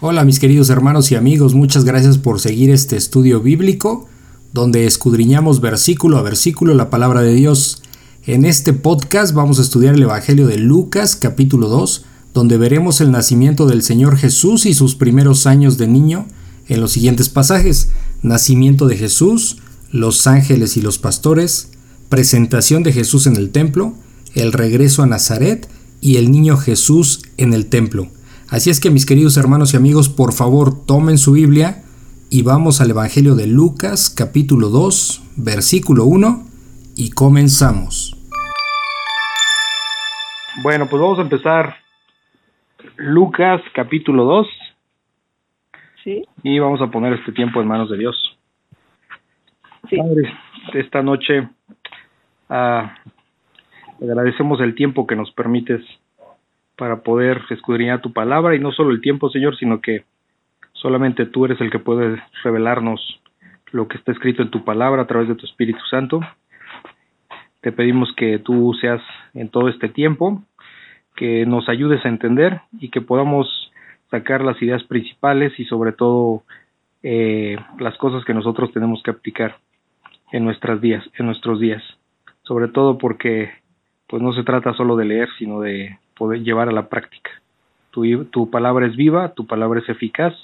Hola mis queridos hermanos y amigos, muchas gracias por seguir este estudio bíblico donde escudriñamos versículo a versículo la palabra de Dios. En este podcast vamos a estudiar el Evangelio de Lucas capítulo 2, donde veremos el nacimiento del Señor Jesús y sus primeros años de niño en los siguientes pasajes. Nacimiento de Jesús, los ángeles y los pastores, presentación de Jesús en el templo, el regreso a Nazaret y el niño Jesús en el templo. Así es que mis queridos hermanos y amigos, por favor tomen su Biblia y vamos al Evangelio de Lucas capítulo 2, versículo 1 y comenzamos. Bueno, pues vamos a empezar Lucas capítulo 2. Sí. Y vamos a poner este tiempo en manos de Dios. Sí. Padre, esta noche ah, agradecemos el tiempo que nos permites para poder escudriñar tu palabra y no solo el tiempo, Señor, sino que solamente tú eres el que puede revelarnos lo que está escrito en tu palabra a través de tu Espíritu Santo. Te pedimos que tú seas en todo este tiempo, que nos ayudes a entender y que podamos sacar las ideas principales y sobre todo eh, las cosas que nosotros tenemos que aplicar en nuestras días, en nuestros días. Sobre todo porque pues no se trata solo de leer, sino de poder llevar a la práctica. Tu, tu palabra es viva, tu palabra es eficaz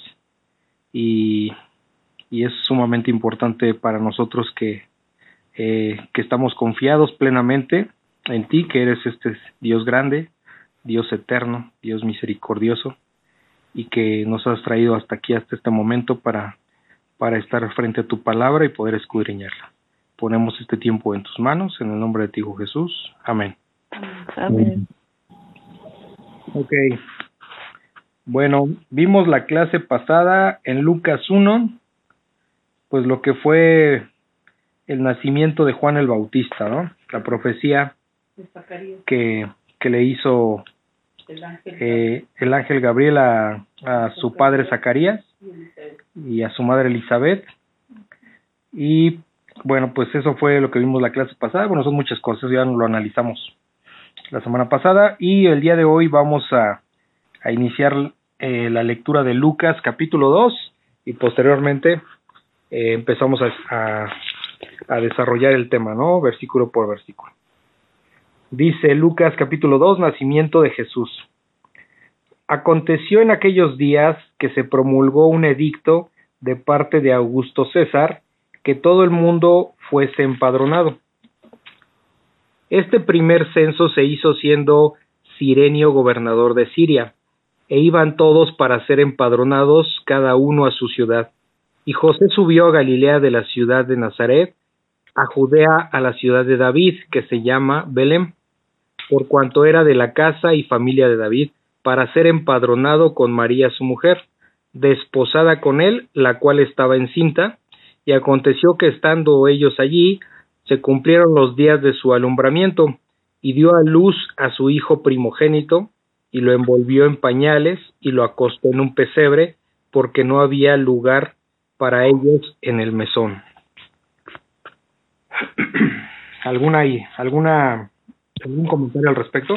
y, y es sumamente importante para nosotros que, eh, que estamos confiados plenamente en ti, que eres este Dios grande, Dios eterno, Dios misericordioso y que nos has traído hasta aquí, hasta este momento para, para estar frente a tu palabra y poder escudriñarla. Ponemos este tiempo en tus manos, en el nombre de ti, Jesús. Amén. Ok. Bueno, vimos la clase pasada en Lucas 1, pues lo que fue el nacimiento de Juan el Bautista, ¿no? La profecía que, que le hizo eh, el ángel Gabriel a, a su padre Zacarías y a su madre Elizabeth. Y bueno, pues eso fue lo que vimos la clase pasada. Bueno, son muchas cosas, ya lo analizamos la semana pasada y el día de hoy vamos a, a iniciar eh, la lectura de Lucas capítulo 2 y posteriormente eh, empezamos a, a, a, desarrollar el tema, ¿no? Versículo por versículo. Dice Lucas capítulo 2, nacimiento de Jesús. Aconteció en aquellos días que se promulgó un edicto de parte de Augusto César que todo el mundo fuese empadronado. Este primer censo se hizo siendo Sirenio gobernador de Siria, e iban todos para ser empadronados cada uno a su ciudad. Y José subió a Galilea de la ciudad de Nazaret, a Judea a la ciudad de David, que se llama Belén, por cuanto era de la casa y familia de David, para ser empadronado con María su mujer, desposada con él, la cual estaba encinta, y aconteció que estando ellos allí, se cumplieron los días de su alumbramiento, y dio a luz a su hijo primogénito, y lo envolvió en pañales, y lo acostó en un pesebre, porque no había lugar para ellos en el mesón. ¿Alguna, alguna, algún comentario al respecto?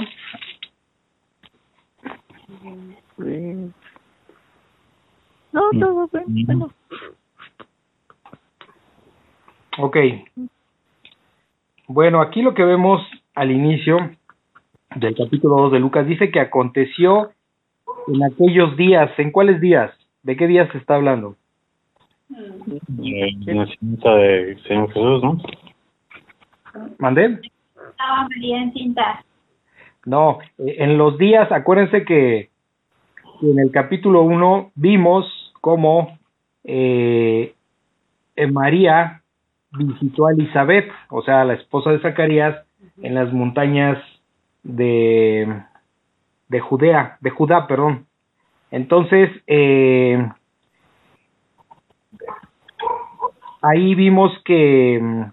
No, todo bien. Bueno. Ok. Bueno, aquí lo que vemos al inicio del capítulo 2 de Lucas dice que aconteció en aquellos días. ¿En cuáles días? ¿De qué días se está hablando? El nacimiento de Señor Jesús, ¿no? ¿Mandé? Estaba María encinta. No, en los días, acuérdense que en el capítulo 1 vimos cómo eh, María visitó a Elizabeth, o sea, la esposa de Zacarías, en las montañas de, de Judea, de Judá, perdón. Entonces, eh, ahí vimos que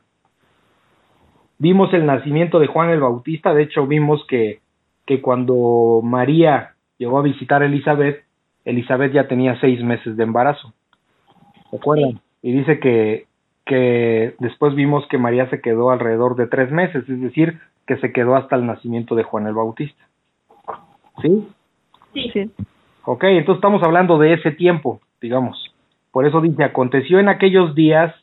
vimos el nacimiento de Juan el Bautista, de hecho vimos que, que cuando María llegó a visitar a Elizabeth, Elizabeth ya tenía seis meses de embarazo. ¿Se acuerdan? Y dice que, que después vimos que María se quedó alrededor de tres meses, es decir, que se quedó hasta el nacimiento de Juan el Bautista. ¿Sí? Sí. Sí. Ok, entonces estamos hablando de ese tiempo, digamos. Por eso dice, aconteció en aquellos días,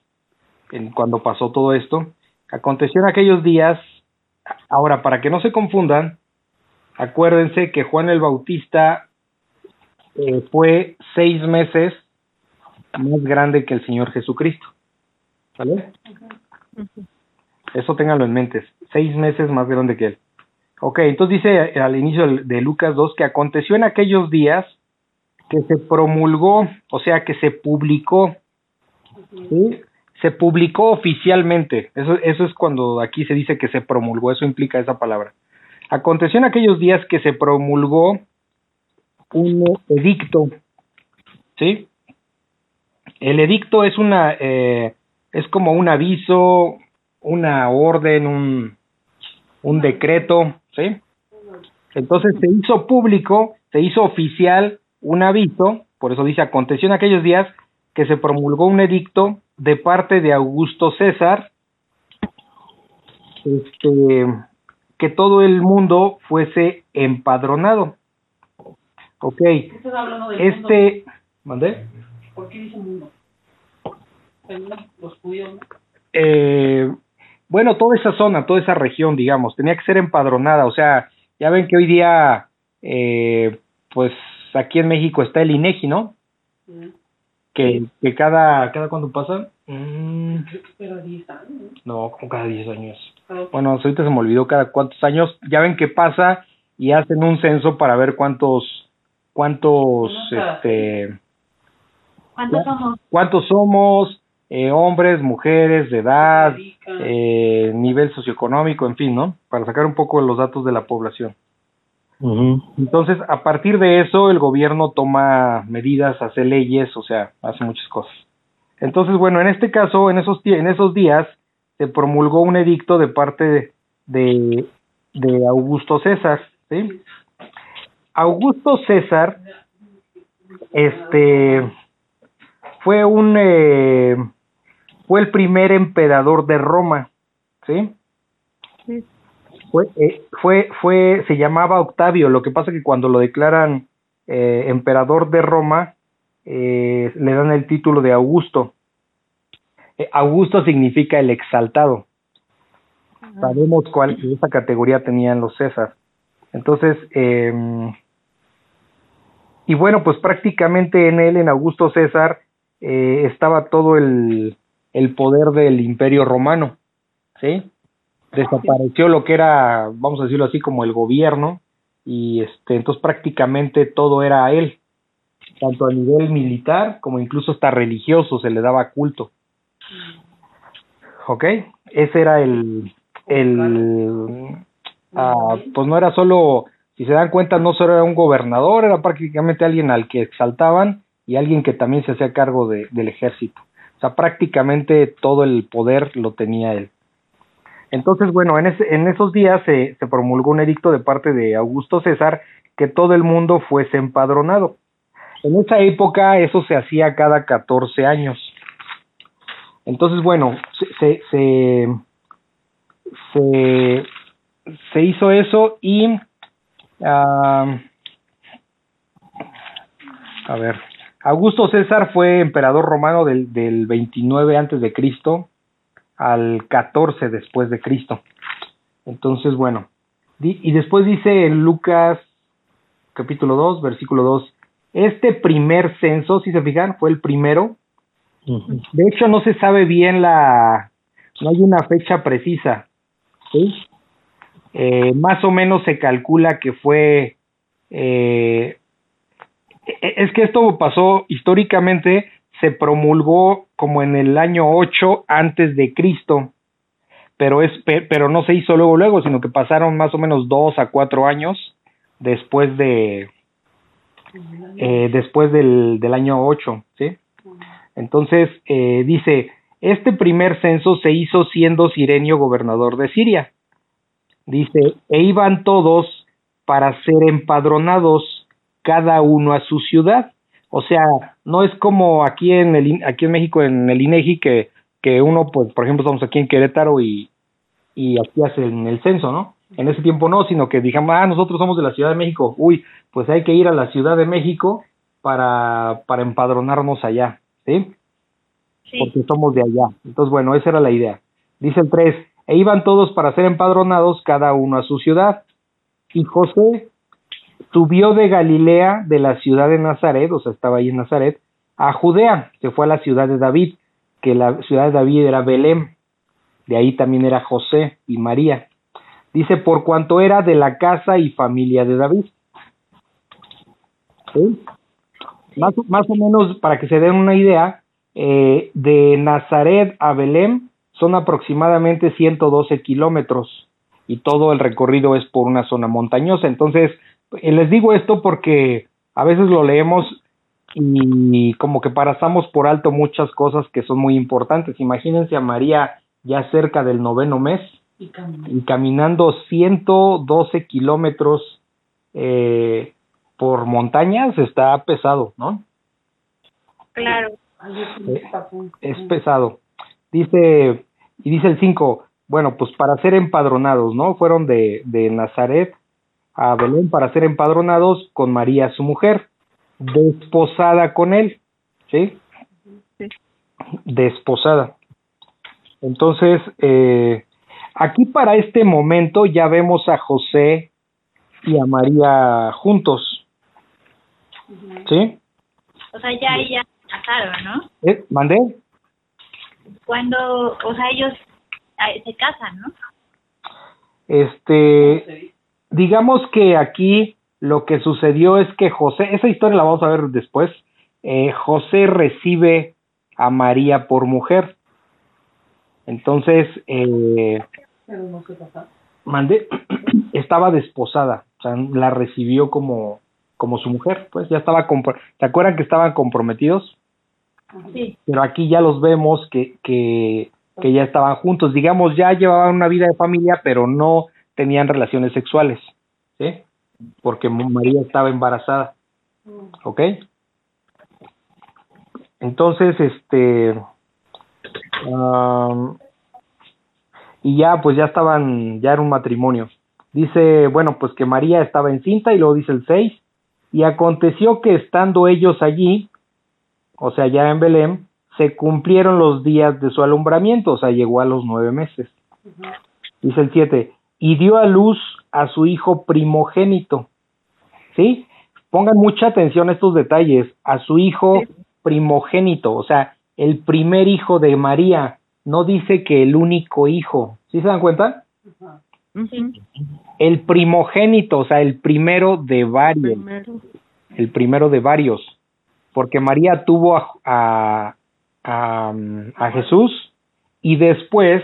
en cuando pasó todo esto, aconteció en aquellos días, ahora para que no se confundan, acuérdense que Juan el Bautista eh, fue seis meses más grande que el Señor Jesucristo. ¿Vale? Eso ténganlo en mente, seis meses más grande que él. Ok, entonces dice al inicio de Lucas 2 que aconteció en aquellos días que se promulgó, o sea, que se publicó, ¿sí? se publicó oficialmente. Eso, eso es cuando aquí se dice que se promulgó, eso implica esa palabra. Aconteció en aquellos días que se promulgó un edicto, ¿sí? El edicto es una, eh, es como un aviso, una orden, un, un decreto, ¿sí? Entonces se hizo público, se hizo oficial un aviso, por eso dice, aconteció en aquellos días que se promulgó un edicto de parte de Augusto César, este, que todo el mundo fuese empadronado. Ok, este... ¿Mandé? ¿Por qué dice mundo? Los judíos, ¿no? eh, bueno, toda esa zona, toda esa región, digamos, tenía que ser empadronada. O sea, ya ven que hoy día, eh, pues aquí en México está el INEGI, ¿no? Que, que cada, cada cuando pasa, mm, espera 10 años. no, como cada 10 años. ¿no? Bueno, ahorita se me olvidó cada cuántos años. Ya ven que pasa y hacen un censo para ver cuántos, cuántos, este, ¿Cuántos somos? cuántos somos, eh, hombres, mujeres, de edad, eh, nivel socioeconómico, en fin, ¿no? Para sacar un poco los datos de la población. Entonces, a partir de eso, el gobierno toma medidas, hace leyes, o sea, hace muchas cosas. Entonces, bueno, en este caso, en esos, ti- en esos días, se promulgó un edicto de parte de, de, de Augusto César, ¿sí? Augusto César, este, fue un, eh, fue el primer emperador de Roma, ¿sí? Sí. Fue, eh, fue, fue, se llamaba Octavio, lo que pasa que cuando lo declaran eh, emperador de Roma, eh, le dan el título de Augusto. Eh, Augusto significa el exaltado. Sabemos cuál esa categoría tenían los César. Entonces, eh, y bueno, pues prácticamente en él, en Augusto César, eh, estaba todo el, el poder del imperio romano, ¿sí? Desapareció lo que era, vamos a decirlo así, como el gobierno, y este, entonces prácticamente todo era a él, tanto a nivel militar como incluso hasta religioso se le daba culto. ¿Ok? Ese era el, el, ah, pues no era solo, si se dan cuenta, no solo era un gobernador, era prácticamente alguien al que exaltaban y alguien que también se hacía cargo de, del ejército. Sea, prácticamente todo el poder lo tenía él. Entonces, bueno, en, ese, en esos días se, se promulgó un edicto de parte de Augusto César que todo el mundo fuese empadronado. En esa época eso se hacía cada 14 años. Entonces, bueno, se, se, se, se, se hizo eso y... ah, a ver, Augusto César fue emperador romano del, del 29 antes de Cristo al 14 después de Cristo. Entonces, bueno, y después dice en Lucas capítulo 2, versículo 2, este primer censo, si se fijan, fue el primero. De hecho, no se sabe bien la, no hay una fecha precisa. ¿sí? Eh, más o menos se calcula que fue, eh, es que esto pasó históricamente, se promulgó como en el año 8 antes de Cristo, pero es pe- pero no se hizo luego luego, sino que pasaron más o menos dos a cuatro años después de eh, después del, del año 8, ¿sí? Entonces eh, dice, este primer censo se hizo siendo Sirenio gobernador de Siria. Dice, e iban todos para ser empadronados, cada uno a su ciudad. O sea, no es como aquí en el aquí en México en el INEGI que que uno pues por ejemplo estamos aquí en Querétaro y y aquí hacen el censo, ¿no? En ese tiempo no, sino que dijimos, ah, nosotros somos de la Ciudad de México. Uy, pues hay que ir a la Ciudad de México para, para empadronarnos allá, ¿sí? Sí. Porque somos de allá. Entonces, bueno, esa era la idea. Dice el 3, e iban todos para ser empadronados, cada uno a su ciudad. Y José subió de Galilea, de la ciudad de Nazaret, o sea, estaba ahí en Nazaret, a Judea, se fue a la ciudad de David, que la ciudad de David era Belén, de ahí también era José y María. Dice, por cuanto era de la casa y familia de David. ¿Sí? Más, o- más o menos, para que se den una idea, eh, de Nazaret a Belén son aproximadamente 112 kilómetros y todo el recorrido es por una zona montañosa. Entonces, eh, les digo esto porque a veces lo leemos y como que pasamos por alto muchas cosas que son muy importantes. Imagínense a María ya cerca del noveno mes Y camino. y caminando 112 kilómetros eh, por montañas está pesado, ¿no? Claro. Tapón. Es pesado. Dice, y dice el 5, bueno, pues para ser empadronados, ¿no? Fueron de, de Nazaret a Belén para ser empadronados con María, su mujer, desposada con él, ¿sí? Sí. Desposada. Entonces, eh, aquí para este momento ya vemos a José y a María juntos, ¿sí? O sea, ya ya se casaron, ¿no? ¿Eh? ¿Mandé? Cuando, o sea, ellos se casan, ¿no? Este, digamos que aquí lo que sucedió es que José, esa historia la vamos a ver después, eh, José recibe a María por mujer. Entonces, eh, Pero no se pasa. mandé, estaba desposada, o sea, la recibió como, como su mujer, pues ya estaba, ¿se acuerdan que estaban comprometidos? Sí. Pero aquí ya los vemos que, que, que ya estaban juntos, digamos, ya llevaban una vida de familia, pero no tenían relaciones sexuales, ¿sí? Porque María estaba embarazada, ¿ok? Entonces, este, y ya, pues ya estaban, ya era un matrimonio. Dice, bueno, pues que María estaba encinta y luego dice el 6, y aconteció que estando ellos allí, o sea, ya en Belén, se cumplieron los días de su alumbramiento, o sea, llegó a los nueve meses. Dice el 7, y dio a luz a su hijo primogénito. ¿Sí? Pongan mucha atención a estos detalles, a su hijo primogénito, o sea, el primer hijo de María, no dice que el único hijo. ¿Sí se dan cuenta? El primogénito, o sea, el primero de varios Primero. el primero de varios, porque María tuvo a, a, a, a Jesús y después,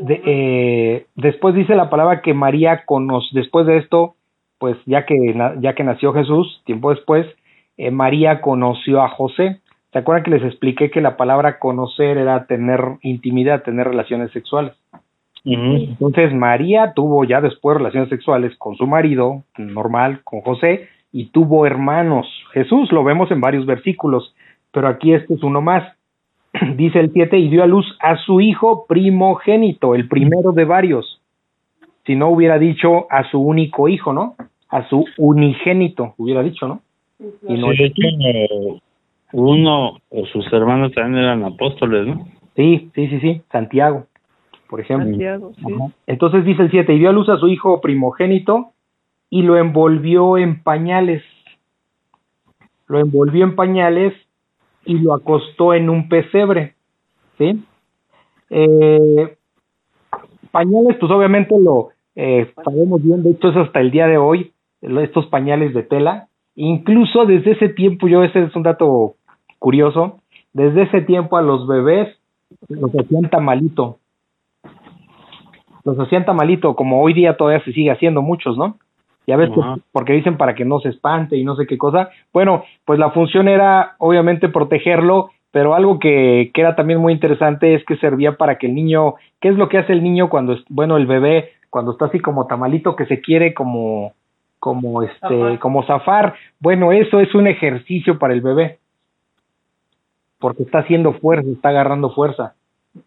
de, eh, después dice la palabra que María conoce, después de esto, pues ya que, ya que nació Jesús, tiempo después, eh, María conoció a José. ¿Se acuerdan que les expliqué que la palabra conocer era tener intimidad, tener relaciones sexuales? Entonces María tuvo ya después relaciones sexuales con su marido, normal, con José, y tuvo hermanos. Jesús lo vemos en varios versículos, pero aquí este es uno más. Dice el 7, y dio a luz a su hijo primogénito, el primero de varios. Si no hubiera dicho a su único hijo, ¿no? A su unigénito, hubiera dicho, ¿no? Y no Sí, de hecho, uno o sus hermanos también eran apóstoles, ¿no? Sí, sí, sí, sí, Santiago, por ejemplo. Santiago, sí. Entonces dice el 7, y dio a luz a su hijo primogénito y lo envolvió en pañales. Lo envolvió en pañales y lo acostó en un pesebre. ¿Sí? Eh, pañales, pues obviamente lo eh, sabemos bien, de hecho es hasta el día de hoy, estos pañales de tela. Incluso desde ese tiempo, yo ese es un dato curioso, desde ese tiempo a los bebés los hacían tamalito los hacían tamalito, como hoy día todavía se sigue haciendo muchos, ¿no? Ya ves, que- Ajá. porque dicen para que no se espante y no sé qué cosa. Bueno, pues la función era obviamente protegerlo, pero algo que, que era también muy interesante es que servía para que el niño, ¿qué es lo que hace el niño cuando, es- bueno, el bebé, cuando está así como tamalito, que se quiere como, como este, como zafar? Bueno, eso es un ejercicio para el bebé, porque está haciendo fuerza, está agarrando fuerza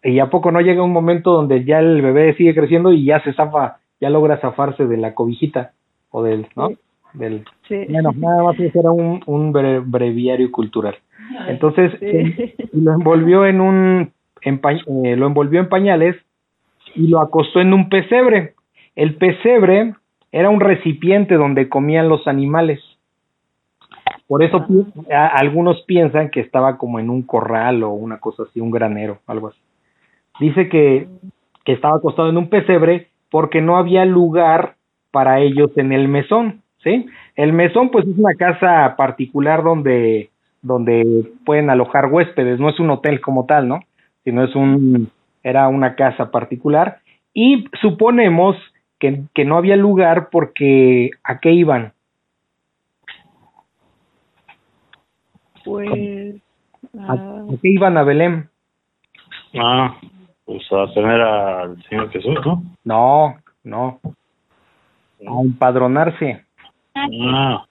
y a poco no llega un momento donde ya el bebé sigue creciendo y ya se zafa ya logra zafarse de la cobijita o del, ¿no? Del, Sí. bueno, nada más era un, un bre- breviario cultural. Entonces, Sí. lo envolvió en un en pa- eh, lo envolvió en pañales y lo acostó en un pesebre. El pesebre era un recipiente donde comían los animales. Por eso pi- a- algunos piensan que estaba como en un corral o una cosa así, un granero, algo así. Dice que, que estaba acostado en un pesebre porque no había lugar para ellos en el mesón, ¿sí? El mesón pues es una casa particular donde donde pueden alojar huéspedes, no es un hotel como tal, ¿no? Sino es un era una casa particular y suponemos que, que no había lugar porque ¿a qué iban? Pues. ¿A, ah, a qué iban a Belén? Ah, pues a tener al Señor Jesús, ¿no? No, no, a empadronarse. Ah,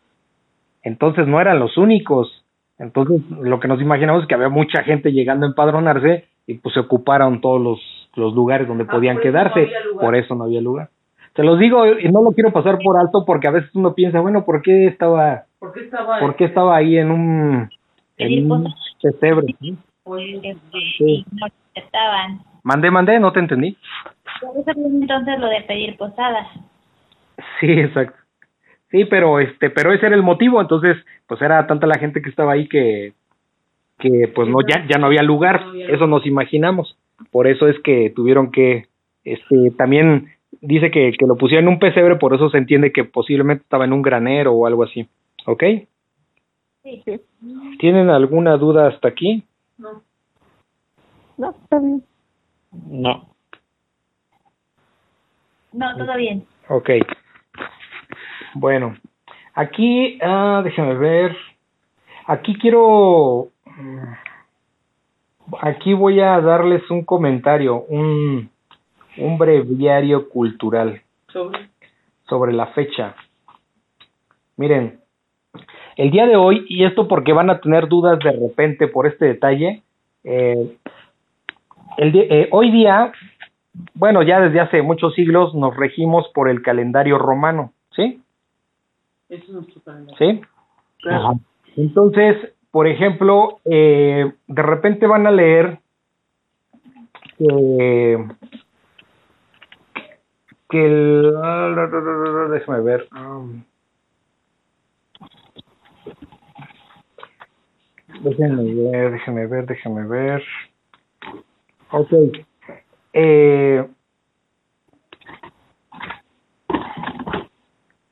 Entonces no eran los únicos. Entonces lo que nos imaginamos es que había mucha gente llegando a empadronarse y pues se ocuparon todos los, los lugares donde Ah, podían por eso no quedarse. por eso no había lugar. Se los digo y no lo quiero pasar por alto porque a veces uno piensa, bueno, ¿por qué estaba, ¿Por qué estaba? por qué estaba ahí en un, en un pesebre? Oye, Sí. no estaban. Mandé, mandé, no te entendí. Por eso viene entonces lo de pedir posada. Sí, exacto. Sí, pero este, pero ese era el motivo, entonces, pues era tanta la gente que estaba ahí que, que pues no, ya, ya no había lugar, eso nos imaginamos. Por eso es que tuvieron que, este, también dice que, que lo pusieron en un pesebre, por eso se entiende que posiblemente estaba en un granero o algo así. ¿Ok? Sí. ¿Tienen alguna duda hasta aquí? no. no, está bien. no. No, todo bien. Ok. Bueno, aquí, ah, déjame ver. Aquí quiero. mm, Aquí voy a darles un comentario, un, un breviario cultural Sobre. sobre la fecha. Miren, el día de hoy, y esto porque van a tener dudas de repente por este detalle, eh, el di- eh, hoy día, bueno, ya desde hace muchos siglos nos regimos por el calendario romano, ¿sí? Eso es nuestro calendario. ¿Sí? Claro. Entonces, por ejemplo, eh, de repente van a leer que, que el... Déjame ver. déjenme ver, déjenme ver, déjenme ver. Ok. Eh,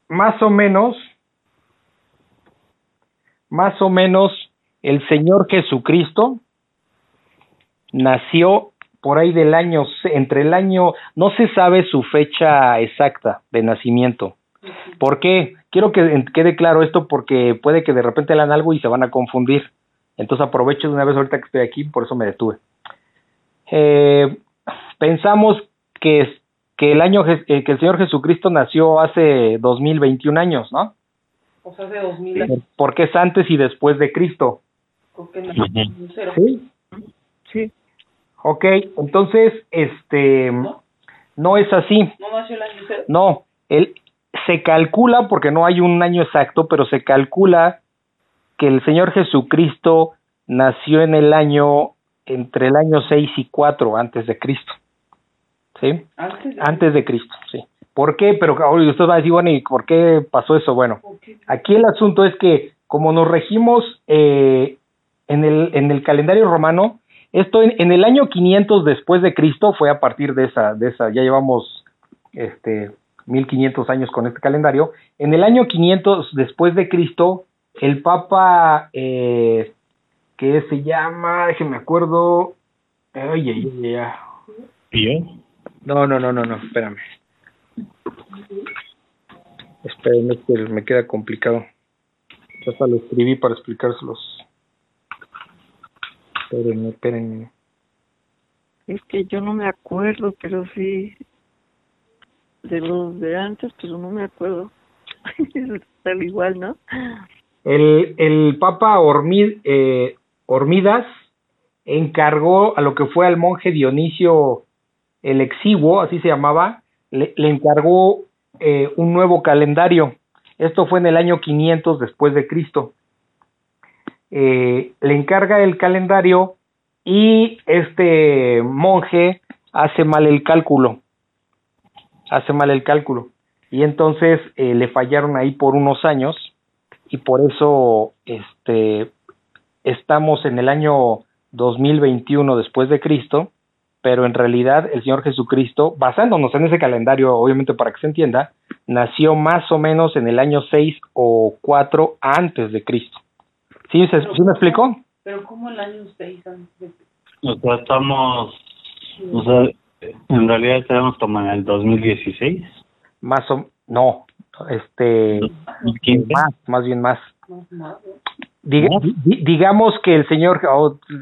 más o menos, más o menos el Señor Jesucristo nació por ahí del año, entre el año, no se sabe su fecha exacta de nacimiento. ¿Por qué? Quiero que quede claro esto porque puede que de repente lean algo y se van a confundir. Entonces aprovecho de una vez ahorita que estoy aquí, por eso me detuve. Eh, pensamos que, que el año eh, que el Señor Jesucristo nació hace 2021 años, ¿no? O sea, hace dos mil años. Porque es antes y después de Cristo. ¿Sí? Sí. Ok, entonces, este, ¿No? no es así. ¿No nació el año cero? No, él se calcula, porque no hay un año exacto, pero se calcula que el Señor Jesucristo nació en el año, entre el año 6 y 4 antes de Cristo. ¿Sí? Antes. de- Antes de Cristo, sí. ¿Por qué? Pero ahora usted va a decir, bueno, ¿y por qué pasó eso? Bueno. Aquí el asunto es que como nos regimos eh, en, el, en el calendario romano, esto en, en el año 500 después de Cristo fue a partir de esa, de esa, ya llevamos este 1500 años con este calendario. En el año 500 después de Cristo, el Papa eh, que se llama, déjenme acuerdo, ay, ay, ay, ay. ¿Y yo? No, no, no, no, no, espérame. Espérenme, es que me queda complicado. Hasta lo escribí para explicárselos. Espérenme, espérenme. Es que yo no me acuerdo, pero sí. De los de antes, pero no me acuerdo. Está igual, ¿no? El, el Papa Hormi- eh, Hormidas encargó a lo que fue al monje Dionisio el Exiguo, así se llamaba, le, encargó eh, un nuevo calendario. Esto fue en el año 500 después de Cristo. Eh, le encarga el calendario y este monje hace mal el cálculo. Hace mal el cálculo. Y entonces eh, le fallaron ahí por unos años y por eso este estamos en el año 2021 después de Cristo, pero en realidad el Señor Jesucristo, basándonos en ese calendario, obviamente para que se entienda, nació más o menos en el año 6 o 4 antes de Cristo. ¿Sí, se, ¿sí me explicó? Pero como el año 6 antes de O sea, estamos, o sea, en realidad estamos como en el 2016, Más o no, este 2015. más, más bien más. Diga- digamos que el Señor,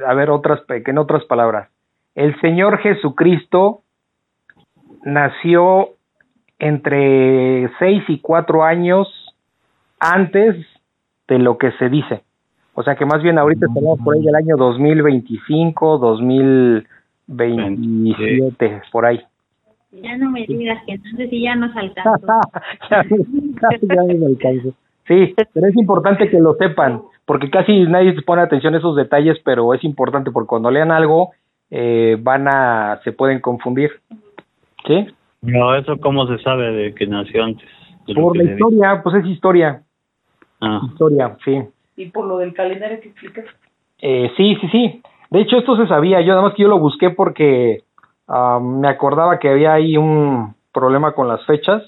a ver, otras, que en otras palabras, el Señor Jesucristo nació entre seis y cuatro años antes de lo que se dice. O sea que más bien ahorita estamos por ahí del año 2025, 2027, por ahí. Ya no me digas que entonces sí ya nos alcanzó. ya, ya me alcanzo. Sí, pero es importante que lo sepan, porque casi nadie se pone atención a esos detalles, pero es importante porque cuando lean algo eh, van a, se pueden confundir. ¿Sí? No, eso cómo se sabe de que nació antes. Por la historia, pues es historia, Ah, historia, sí. Y por lo del calendario que explicas. Eh, sí, sí, sí. De hecho, esto se sabía. Yo nada más que yo lo busqué porque me acordaba que había ahí un problema con las fechas.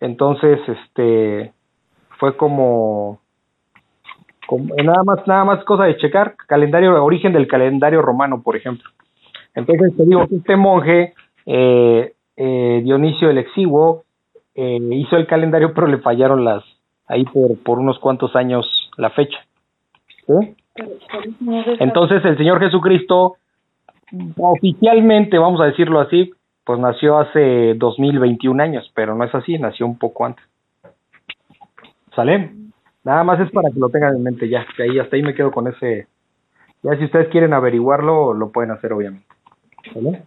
Entonces, este, fue como, como nada más, nada más cosa de checar calendario, origen del calendario romano, por ejemplo. Entonces te digo que este monje eh, eh, Dionisio el Exiguo eh, hizo el calendario, pero le fallaron las ahí por por unos cuantos años la fecha. ¿Sí? Entonces el Señor Jesucristo, oficialmente, vamos a decirlo así, pues nació hace 2021 años, pero no es así, nació un poco antes. ¿Sale? Nada más es para que lo tengan en mente ya, que ahí hasta ahí me quedo con ese. Ya si ustedes quieren averiguarlo, lo pueden hacer obviamente. ¿Sale?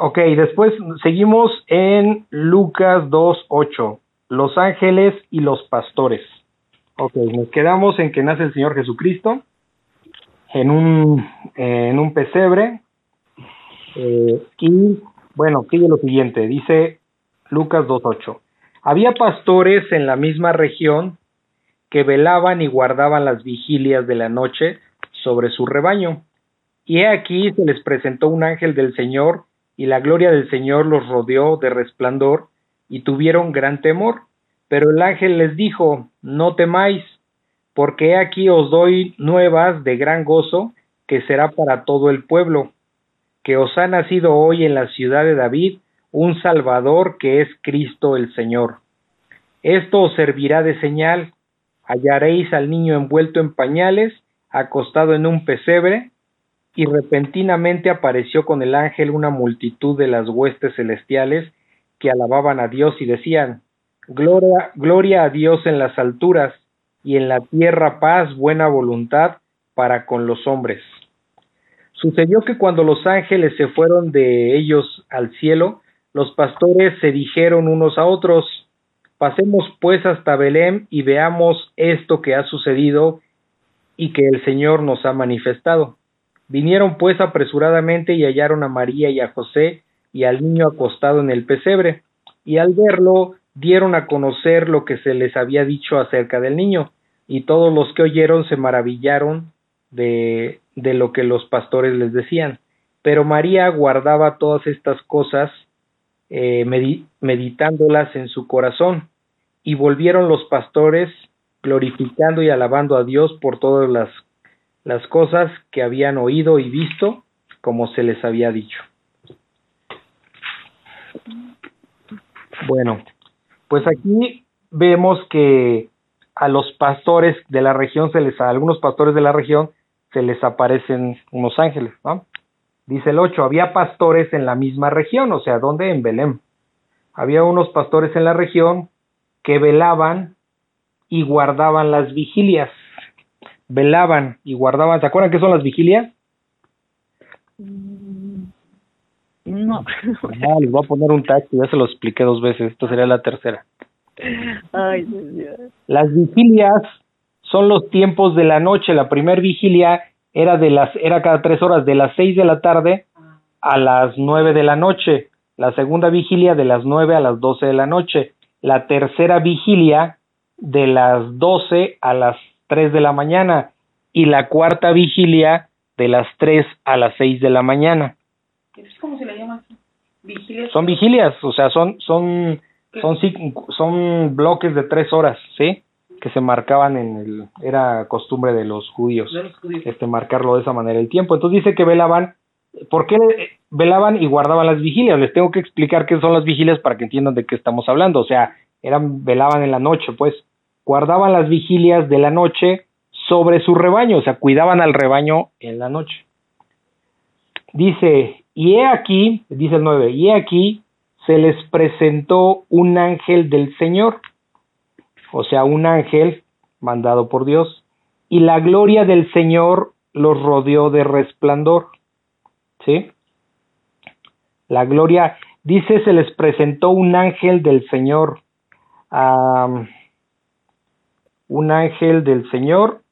Ok, después seguimos en Lucas 2.8, los ángeles y los pastores. Ok, nos quedamos en que nace el Señor Jesucristo en un, en un pesebre. eh, y bueno, sigue lo siguiente, dice Lucas 2.8. Había pastores en la misma región que velaban y guardaban las vigilias de la noche sobre su rebaño. Y he aquí se les presentó un ángel del Señor, y la gloria del Señor los rodeó de resplandor, y tuvieron gran temor. Pero el ángel les dijo, no temáis, porque he aquí os doy nuevas de gran gozo, que será para todo el pueblo, que os ha nacido hoy en la ciudad de David un Salvador que es Cristo el Señor. Esto os servirá de señal, hallaréis al niño envuelto en pañales, acostado en un pesebre, y repentinamente apareció con el ángel una multitud de las huestes celestiales que alababan a Dios y decían, Gloria, gloria a Dios en las alturas, y en la tierra paz, buena voluntad para con los hombres. Sucedió que cuando los ángeles se fueron de ellos al cielo, los pastores se dijeron unos a otros, Pasemos pues hasta Belén y veamos esto que ha sucedido y que el Señor nos ha manifestado. Vinieron pues apresuradamente y hallaron a María y a José y al niño acostado en el pesebre, y al verlo dieron a conocer lo que se les había dicho acerca del niño, y todos los que oyeron se maravillaron de, de lo que los pastores les decían. Pero María guardaba todas estas cosas, eh, medi- meditándolas en su corazón, y volvieron los pastores glorificando y alabando a Dios por todas las las cosas que habían oído y visto como se les había dicho. Bueno, pues aquí vemos que a los pastores de la región se les a algunos pastores de la región se les aparecen unos ángeles, ¿no? Dice el 8, había pastores en la misma región, o sea, ¿dónde? En Belén. Había unos pastores en la región que velaban y guardaban las vigilias velaban y guardaban. ¿Se acuerdan qué son las vigilias? No. Ah, les voy a poner un tag, ya se lo expliqué dos veces, esta sería la tercera. Ay, Dios mío. Las vigilias son los tiempos de la noche. La primer vigilia era de las era cada tres horas, de las seis de la tarde a las nueve de la noche. La segunda vigilia de las nueve a las doce de la noche. La tercera vigilia de las doce a las tres de la mañana. Y la cuarta vigilia de las tres a las seis de la mañana. ¿Es como se le llama aquí? Vigilia. Son vigilias, o sea, son son son son bloques de tres horas, ¿sí? Que se marcaban en el era costumbre de los judíos De los judíos. este marcarlo de esa manera el tiempo. Entonces dice que velaban, ¿por qué velaban y guardaban las vigilias? Les tengo que explicar qué son las vigilias para que entiendan de qué estamos hablando. O sea, eran velaban en la noche, pues guardaban las vigilias de la noche sobre su rebaño, o sea, cuidaban al rebaño en la noche. Dice, y he aquí, dice el 9, y he aquí se les presentó un ángel del Señor, o sea, un ángel mandado por Dios, y la gloria del Señor los rodeó de resplandor. ¿Sí? La gloria, dice, se les presentó un ángel del Señor, un ángel del Señor,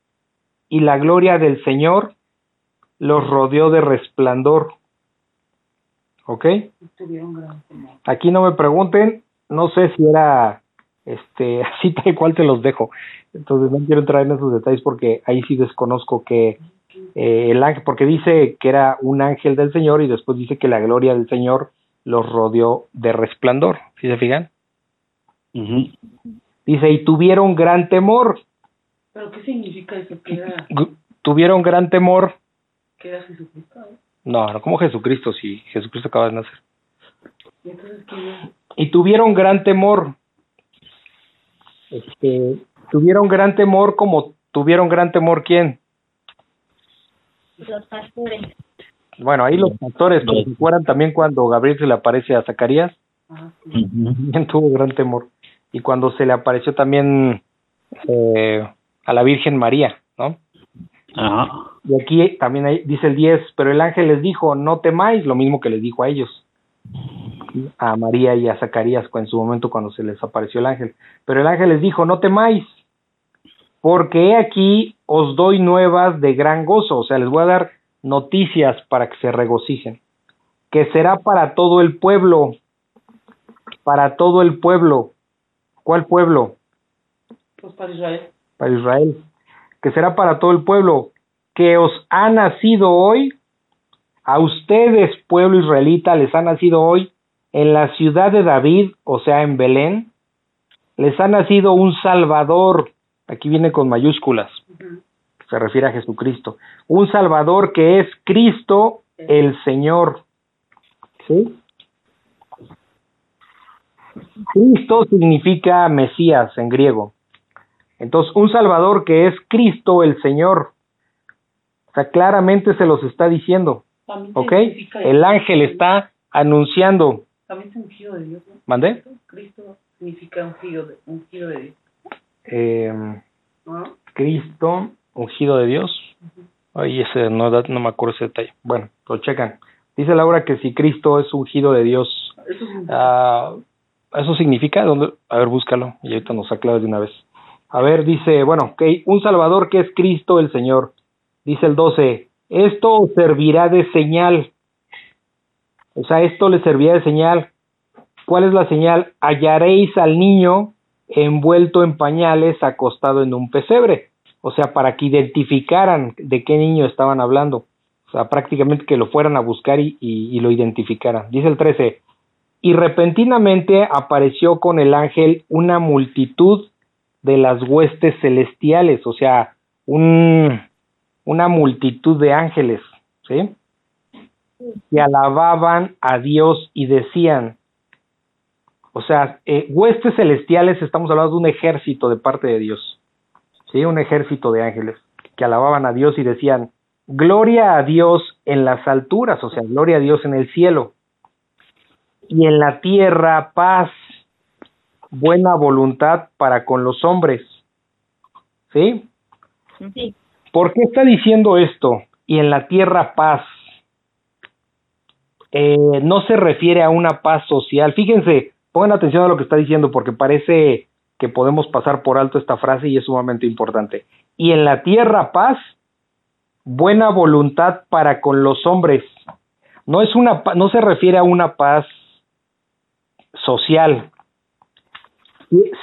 y la gloria del Señor los rodeó de resplandor. ¿Ok? Aquí no me pregunten, no sé si era este así tal cual te los dejo. Entonces no quiero entrar en esos detalles porque ahí sí desconozco que eh, el ángel, porque dice que era un ángel del Señor y después dice que la gloria del Señor los rodeó de resplandor. ¿Sí se fijan? Ujú. Dice, y tuvieron gran temor. ¿Pero qué significa eso? Que era, Gu- Tuvieron gran temor. que era Jesucristo. ¿eh? No, no como Jesucristo, si Jesucristo acaba de nacer. Y tuvieron gran temor. Este, tuvieron gran temor como tuvieron gran temor quién? Los pastores. Bueno, ahí los pastores, se acuerdan también cuando Gabriel se le aparece a Zacarías, Ah, sí. También tuvo gran temor. Y cuando se le apareció también eh, a la Virgen María, ¿no? Ajá. Y aquí también hay- dice el 10, pero el ángel les dijo, no temáis, lo mismo que les dijo a ellos, a María y a Zacarías en su momento cuando se les apareció el ángel. Pero el ángel les dijo, no temáis, porque he aquí os doy nuevas de gran gozo, o sea, les voy a dar noticias para que se regocijen, que será para todo el pueblo, para todo el pueblo. ¿Cuál pueblo? Pues para Israel. para Israel, que será para todo el pueblo, que os ha nacido hoy, a ustedes, pueblo israelita, les ha nacido hoy en la ciudad de David, o sea, en Belén, les ha nacido un Salvador, aquí viene con mayúsculas, se refiere a Jesucristo, un Salvador que es Cristo el Señor. ¿Sí? Cristo significa Mesías en griego. Entonces, un Salvador que es Cristo el Señor. O sea, claramente se los está diciendo. ¿Ok? El ángel está anunciando. También es ungido de Dios, ¿no? ¿Mandé? Cristo significa ungido de, ungido de Dios. Eh, ¿no? Cristo, ungido de Dios. Ay, ese no me acuerdo ese detalle. Bueno, lo checan. Dice Laura que si Cristo es ungido de Dios, Eso es un... Ah, ¿Eso significa? ¿Dónde? A ver, búscalo y ahorita nos aclaras de una vez. A ver, dice, bueno, ok, un Salvador que es Cristo el Señor. Dice el 12, esto servirá de señal. O sea, esto le servirá de señal. ¿Cuál es la señal? Hallaréis al niño envuelto en pañales acostado en un pesebre. O sea, para que identificaran de qué niño estaban hablando. O sea, prácticamente que lo fueran a buscar y, y- y lo identificaran. Dice el 13, y repentinamente apareció con el ángel una multitud de las huestes celestiales, o sea, un, una multitud de ángeles, ¿sí? Y alababan a Dios y decían, o sea, eh, huestes celestiales, estamos hablando de un ejército de parte de Dios, ¿sí? Un ejército de ángeles que alababan a Dios y decían, gloria a Dios en las alturas, o sea, gloria a Dios en el cielo y en la tierra paz, buena voluntad para con los hombres. ¿Sí? Sí. ¿Por qué está diciendo esto? Y en la tierra paz. eh, no se refiere a una paz social. Fíjense, pongan atención a lo que está diciendo porque parece que podemos pasar por alto esta frase y es sumamente importante. Y en la tierra paz, buena voluntad para con los hombres. No es una no se refiere a una paz social.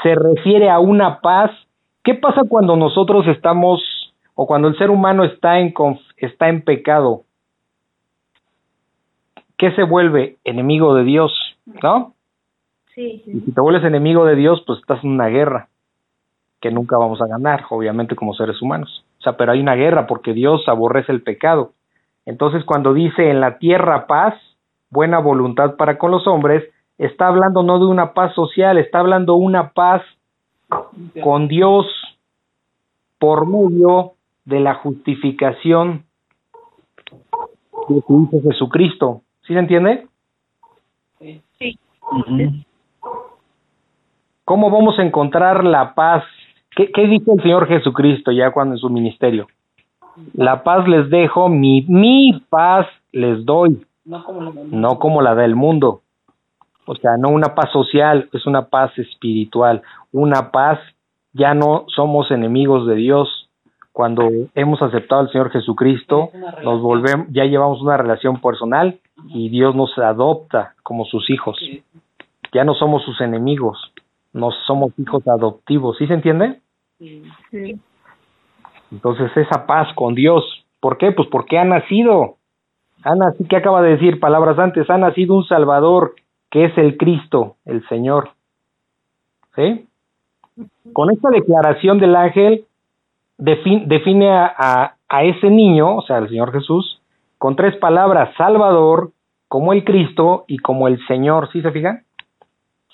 Se refiere a una paz. ¿Qué pasa cuando nosotros estamos o cuando el ser humano está en está en pecado? ¿Qué se vuelve? Enemigo de Dios, ¿no? Sí, Y si te vuelves enemigo de Dios, pues estás en una guerra que nunca vamos a ganar, obviamente como seres humanos. O sea, pero hay una guerra porque Dios aborrece el pecado. Entonces, cuando dice en la tierra paz, buena voluntad para con los hombres, está hablando no de una paz social, está hablando una paz con Dios por medio de la justificación de su Hijo Jesucristo. ¿Sí se entiende? sí. ¿Cómo vamos a encontrar la paz? ¿Qué, qué dice el Señor Jesucristo ya cuando en su ministerio? La paz les dejo, mi, mi paz les doy, No como la no como la del mundo. O sea, no una paz social, es una paz espiritual. Una paz, ya no somos enemigos de Dios. Cuando hemos aceptado al Señor Jesucristo, nos volvemos, ya llevamos una relación personal y Dios nos adopta como sus hijos ya no somos sus enemigos, no somos hijos adoptivos, ¿sí se entiende? Sí. Sí. Entonces esa paz con Dios, ¿por qué? Pues porque ha nacido, ha nacido, ¿qué acaba de decir palabras antes? Ha nacido un Salvador que es el Cristo, el Señor, ¿sí? Con esta declaración del ángel defin- define a, a, a ese niño, o sea, al Señor Jesús, con tres palabras, Salvador, como el Cristo y como el Señor, ¿sí se fijan?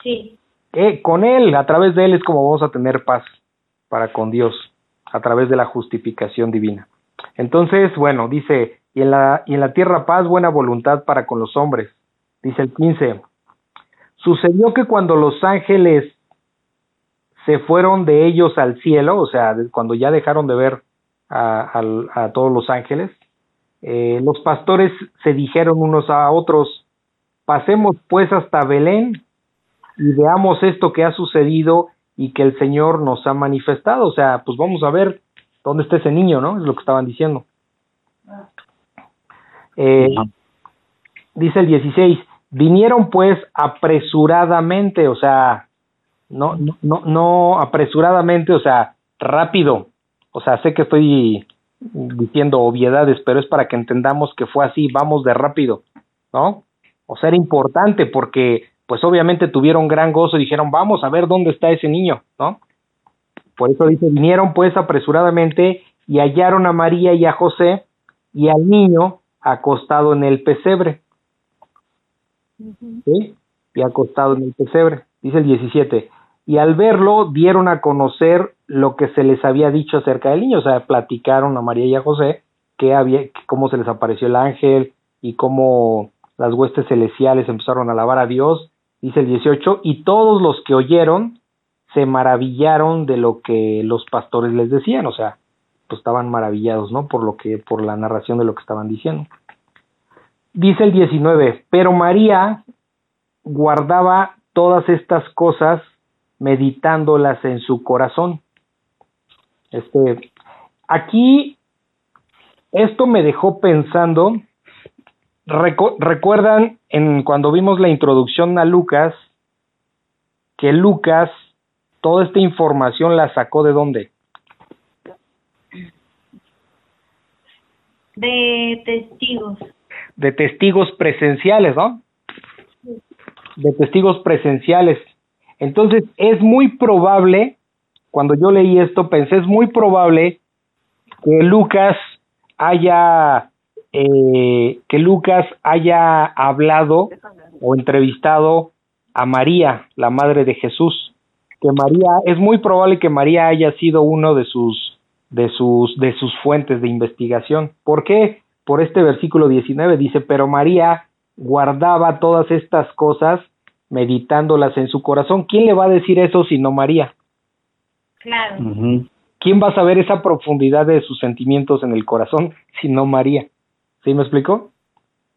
Sí, Eh, con Él, a través de Él es como vamos a tener paz para con Dios, a través de la justificación divina. Entonces, bueno, dice, y en la, y en la tierra paz, buena voluntad para con los hombres. Dice el 15, sucedió que cuando los ángeles se fueron de ellos al cielo, o sea, cuando ya dejaron de ver a, todos los ángeles, eh, los pastores se dijeron unos a otros, pasemos pues hasta Belén y veamos esto que ha sucedido y que el Señor nos ha manifestado. O sea, pues vamos a ver dónde está ese niño, ¿no? Es lo que estaban diciendo. Eh, Ajá. dice el 16, vinieron pues apresuradamente, o sea, no, no, no, no apresuradamente, o sea, rápido. O sea, sé que estoy diciendo obviedades, pero es para que entendamos que fue así, vamos de rápido, ¿no? O sea, era importante porque, pues obviamente tuvieron gran gozo dijeron, vamos a ver dónde está ese niño, ¿no? Por eso dice, vinieron pues apresuradamente y hallaron a María y a José y al niño acostado en el pesebre. Y acostado en el pesebre, dice el 17. Y al verlo dieron a conocer lo que se les había dicho acerca del niño, o sea, platicaron a María y a José que había, cómo se les apareció el ángel y cómo las huestes celestiales empezaron a alabar a Dios, dice el 18, y todos los que oyeron se maravillaron de lo que los pastores les decían, o sea, pues estaban maravillados, ¿no? Por lo que, por la narración de lo que estaban diciendo. Dice el 19, pero María guardaba todas estas cosas meditándolas en su corazón. Este, aquí, esto me dejó pensando, recu- recuerdan en cuando vimos la introducción a Lucas, que Lucas toda esta información la sacó de dónde? de testigos. De testigos presenciales, ¿no? De testigos presenciales. Entonces, es muy probable, cuando yo leí esto, pensé, es muy probable que Lucas haya, eh, que Lucas haya hablado o entrevistado a María, la madre de Jesús. Que María, es muy probable que María haya sido uno de sus, de sus, de sus fuentes de investigación. ¿Por qué? Por este versículo 19 dice, pero María guardaba todas estas cosas meditándolas en su corazón. ¿Quién le va a decir eso sino María? Claro. ¿Quién va a saber esa profundidad de sus sentimientos en el corazón sino María? ¿Sí me explico?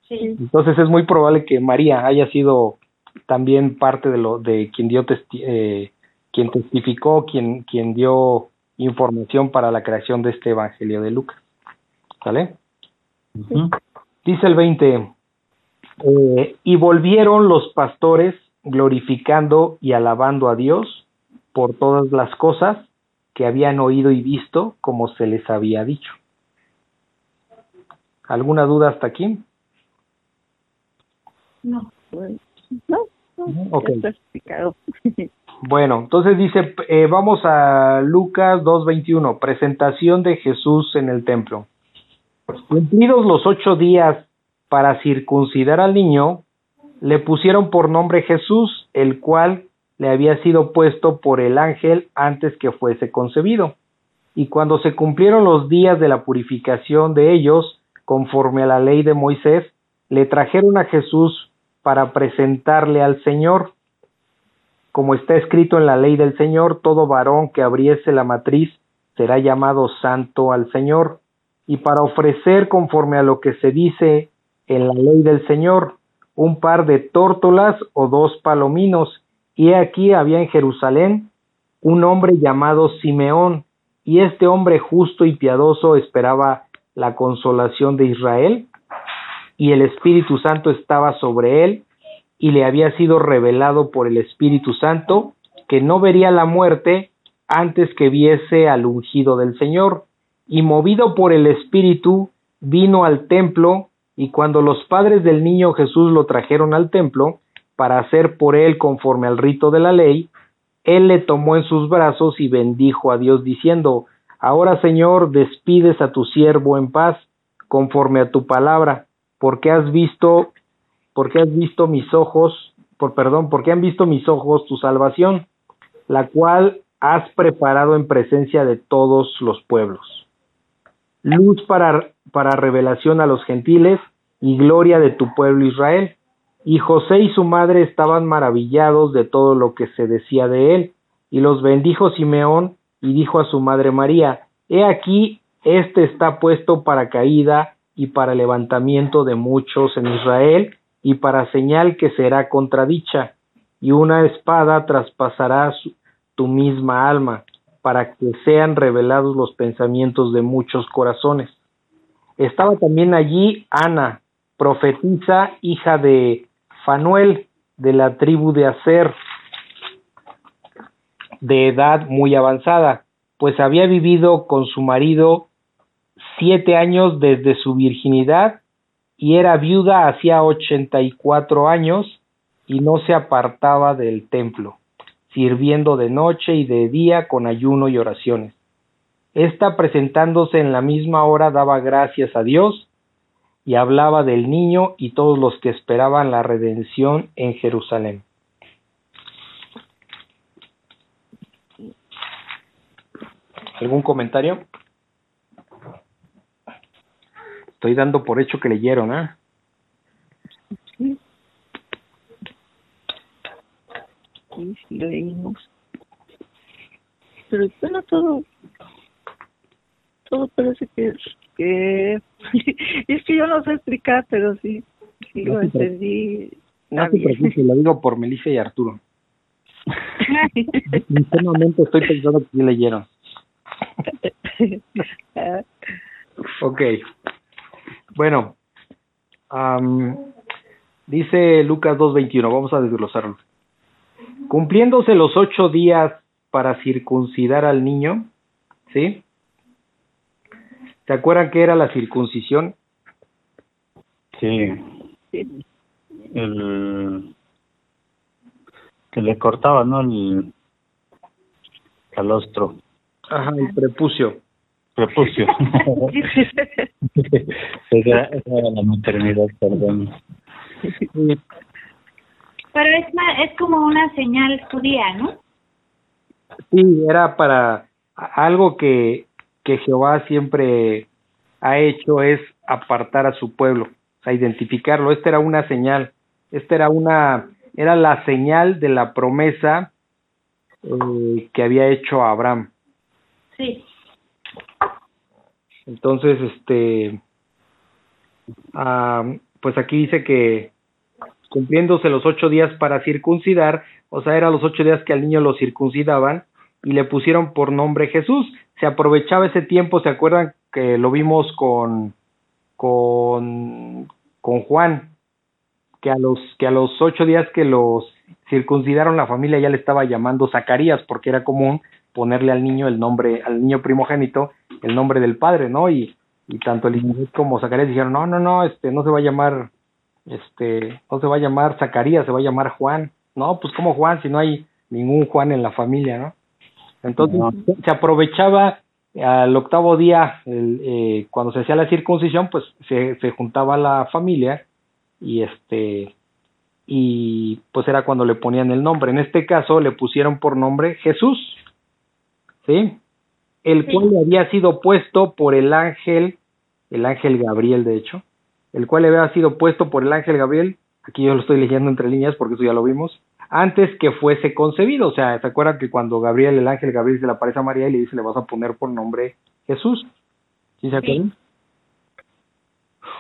Sí. Entonces es muy probable que María haya sido también parte de lo de quien dio testi- eh, quien testificó, quien quien dio información para la creación de este Evangelio de Lucas. ¿Sale? Dice el 20, eh, y volvieron los pastores glorificando y alabando a Dios por todas las cosas que habían oído y visto como se les había dicho. ¿Alguna duda hasta aquí? No. Bueno, no, no, Ok. ya está explicado. Bueno, entonces dice, eh, vamos a Lucas 2.21, presentación de Jesús en el templo. Cumplidos los ocho días para circuncidar al niño, le pusieron por nombre Jesús, el cual le había sido puesto por el ángel antes que fuese concebido. Y cuando se cumplieron los días de la purificación de ellos, conforme a la ley de Moisés, le trajeron a Jesús para presentarle al Señor como está escrito en la ley del Señor, todo varón que abriese la matriz será llamado santo al Señor, y para ofrecer conforme a lo que se dice en la ley del Señor, un par de tórtolas o dos palominos, y aquí había en Jerusalén un hombre llamado Simeón, y este hombre justo y piadoso esperaba la consolación de Israel, y el Espíritu Santo estaba sobre él, y le había sido revelado por el Espíritu Santo que no vería la muerte antes que viese al ungido del Señor. Y movido por el Espíritu, vino al templo, y cuando los padres del niño Jesús lo trajeron al templo, para hacer por él conforme al rito de la ley, él le tomó en sus brazos y bendijo a Dios diciendo, Ahora Señor, despides a tu siervo en paz, conforme a tu palabra, porque has visto porque has visto mis ojos, por perdón, porque han visto mis ojos tu salvación, la cual has preparado en presencia de todos los pueblos. Luz para, para revelación a los gentiles y gloria de tu pueblo Israel. Y José y su madre estaban maravillados de todo lo que se decía de él. Y los bendijo Simeón y dijo a su madre María, He aquí, este está puesto para caída y para levantamiento de muchos en Israel y para señal que será contradicha, y una espada traspasará tu misma alma, para que sean revelados los pensamientos de muchos corazones. Estaba también allí Ana, profetisa, hija de Fanuel, de la tribu de Aser, de edad muy avanzada, pues había vivido con su marido siete años desde su virginidad y era viuda hacía ochenta y cuatro años y no se apartaba del templo, sirviendo de noche y de día con ayuno y oraciones. Esta presentándose en la misma hora daba gracias a Dios y hablaba del niño y todos los que esperaban la redención en Jerusalén. ¿Algún comentario? Estoy dando por hecho que leyeron, ¿eh? Sí, sí, leímos. Pero bueno, todo, todo parece que, que es que yo no sé explicar, pero sí, sí No lo entendí. No te preocupes, lo digo por Melissa y Arturo. Internamente estoy pensando que sí leyeron. Ok. Bueno, am, dice Lucas 2.21, vamos a desglosarlo. Cumpliéndose los ocho días para circuncidar al niño, ¿sí? ¿Se acuerdan qué era la circuncisión? Sí, el que le cortaba, ¿no? El calostro, Ajá, el prepucio. prepucio. esa, esa era la maternidad, perdón. Pero es, es como una señal judía, ¿no? Sí, era para algo que, que Jehová siempre ha hecho es apartar a su pueblo, o sea, identificarlo. Esta era una señal, esta era una, era la señal de la promesa eh, que había hecho a Abraham. Sí. Entonces, este, ah, pues aquí dice que cumpliéndose los ocho días para circuncidar, o sea, eran los ocho días que al niño lo circuncidaban y le pusieron por nombre Jesús. Se aprovechaba ese tiempo, ¿se acuerdan que lo vimos con, con, con Juan? Que a los, que a los ocho días que los circuncidaron la familia ya le estaba llamando Zacarías porque era común ponerle al niño el nombre, al niño primogénito, el nombre del padre, ¿no? Y, y tanto Elizabeth como Zacarías dijeron, no, no, no, este, no se va a llamar, este, no se va a llamar Zacarías, se va a llamar Juan. No, pues como Juan, si no hay ningún Juan en la familia, ¿no? Entonces se aprovechaba al octavo día, el, eh, cuando se hacía la circuncisión, pues se, se juntaba la familia y este y pues era cuando le ponían el nombre. En este caso le pusieron por nombre Jesús, ¿sí? El Sí. cual le había sido puesto por el ángel, el ángel Gabriel, de hecho, el cual había sido puesto por el ángel Gabriel, aquí yo lo estoy leyendo entre líneas porque eso ya lo vimos, antes que fuese concebido. O sea, ¿se acuerdan que cuando Gabriel, el ángel Gabriel, se le aparece a María y le dice, le vas a poner por nombre Jesús? ¿Sí se acuerdan?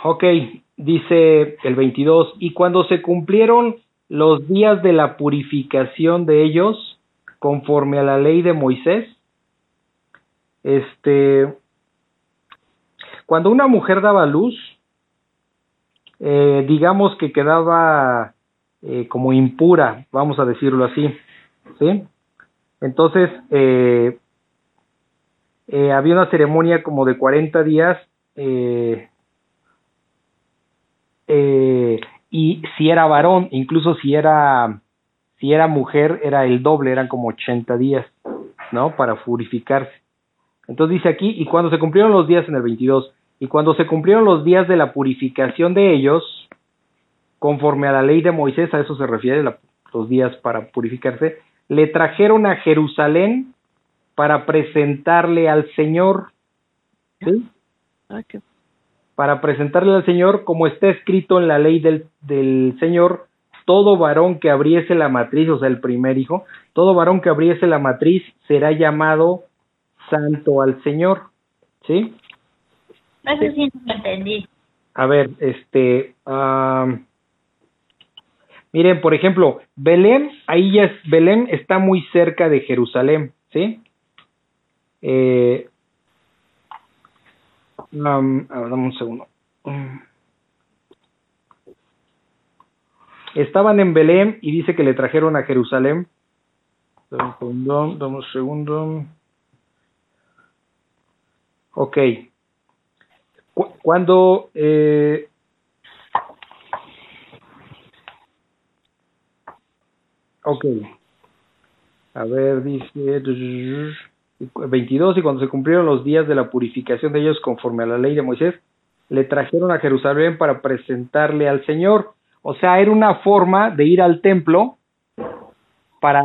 Ok, dice el 22, y cuando se cumplieron los días de la purificación de ellos, conforme a la ley de Moisés, este, cuando una mujer daba luz, eh, digamos que quedaba eh, como impura, vamos a decirlo así, ¿sí? Entonces, eh, eh, había una ceremonia como de 40 días, y si era varón, incluso si era, si era mujer, era el doble, eran como 80 días, ¿no? Para purificarse. Entonces dice aquí, y cuando se cumplieron los días en el 22, y cuando se cumplieron los días de la purificación de ellos, conforme a la ley de Moisés, a eso se refiere la- los días para purificarse, le trajeron a Jerusalén para presentarle al Señor, ¿sí? Ah, para presentarle al Señor, como está escrito en la ley del, del Señor, todo varón que abriese la matriz, o sea, el primer hijo, todo varón que abriese la matriz será llamado santo al Señor, ¿sí? Eso sí no lo entendí. A ver, este, miren, por ejemplo, Belén, ahí ya es, Belén está muy cerca de Jerusalén, ¿sí? Eh, am, a ver, dame un segundo. Estaban en Belén y dice que le trajeron a Jerusalén. Dame un segundo, dame un segundo. Ok. Cu- Cuando eh, ok. A ver dice 22 y cuando se cumplieron los días de la purificación de ellos conforme a la ley de Moisés le trajeron a Jerusalén para presentarle al Señor. O sea era una forma de ir al templo para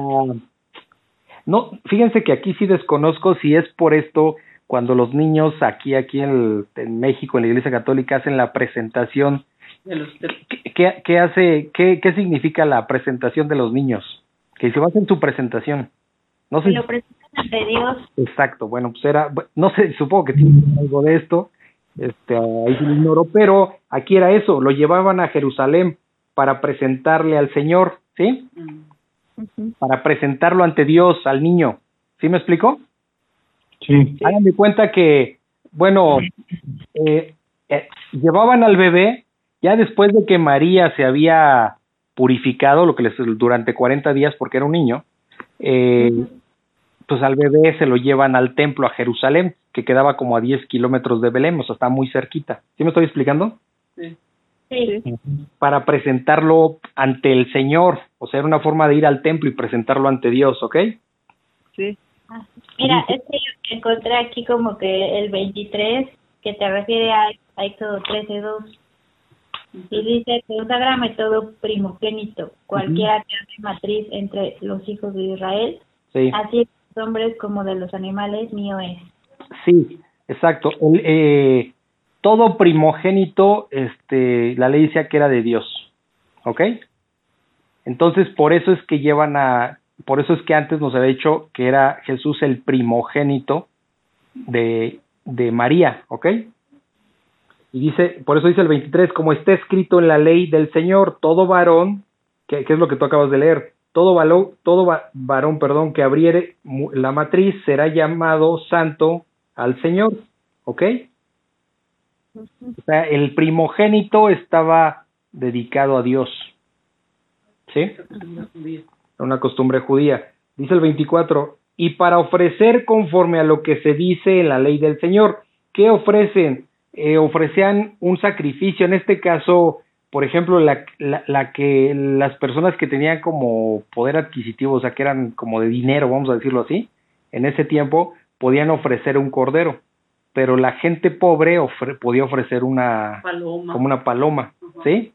no fíjense que aquí sí desconozco si es por esto cuando los niños aquí aquí en, el- en México en la Iglesia Católica hacen la presentación De los de- ¿qué, qué, qué hace qué, qué significa la presentación de los niños? Que se hacen su presentación. No sé lo presentan ante Dios. exacto, bueno, pues era no sé, supongo que tiene algo de esto. Este, ahí lo ignoro, pero aquí era eso, lo llevaban a Jerusalén para presentarle al Señor, ¿sí? Mm. Para presentarlo ante Dios al niño. ¿Sí me explico? Sí. Hagan de cuenta que, bueno, eh, eh, llevaban al bebé ya después de que María se había purificado, lo que les durante 40 días porque era un niño, eh, pues al bebé se lo llevan al templo a Jerusalén, que quedaba como a 10 kilómetros de Belén, o sea, está muy cerquita. ¿Sí me estoy explicando? Sí. Sí. Para presentarlo ante el Señor, o sea, era una forma de ir al templo y presentarlo ante Dios, ¿ok? Sí. Ah, Mira, es que encontré aquí como que el 23, que te refiere a, a Éxodo 13.2. Y dice, consagrame todo primogénito, cualquiera que hace matriz entre los hijos de Israel, Sí. así de los hombres como de los animales, mío es. Sí, exacto. El, eh, todo primogénito, este, la ley decía que era de Dios, ¿ok? Entonces, por eso es que llevan a, por eso es que antes nos había dicho que era Jesús el primogénito de, de María, ¿ok? Y dice, por eso dice el 23, como está escrito en la ley del Señor, todo varón, que, que es lo que tú acabas de leer, todo, valo- todo va- varón, perdón, que abriere la matriz será llamado santo al Señor, ¿ok? O sea, el primogénito estaba dedicado a Dios, ¿sí? Era una costumbre judía. Dice el 24, y para ofrecer conforme a lo que se dice en la ley del Señor, ¿qué ofrecen? Eh, ofrecían un sacrificio, en este caso, por ejemplo, la, la, la que las personas que tenían como poder adquisitivo, o sea, que eran como de dinero, vamos a decirlo así, en ese tiempo podían ofrecer un cordero, pero la gente pobre ofre- podía ofrecer una Paloma. como una paloma, ¿sí?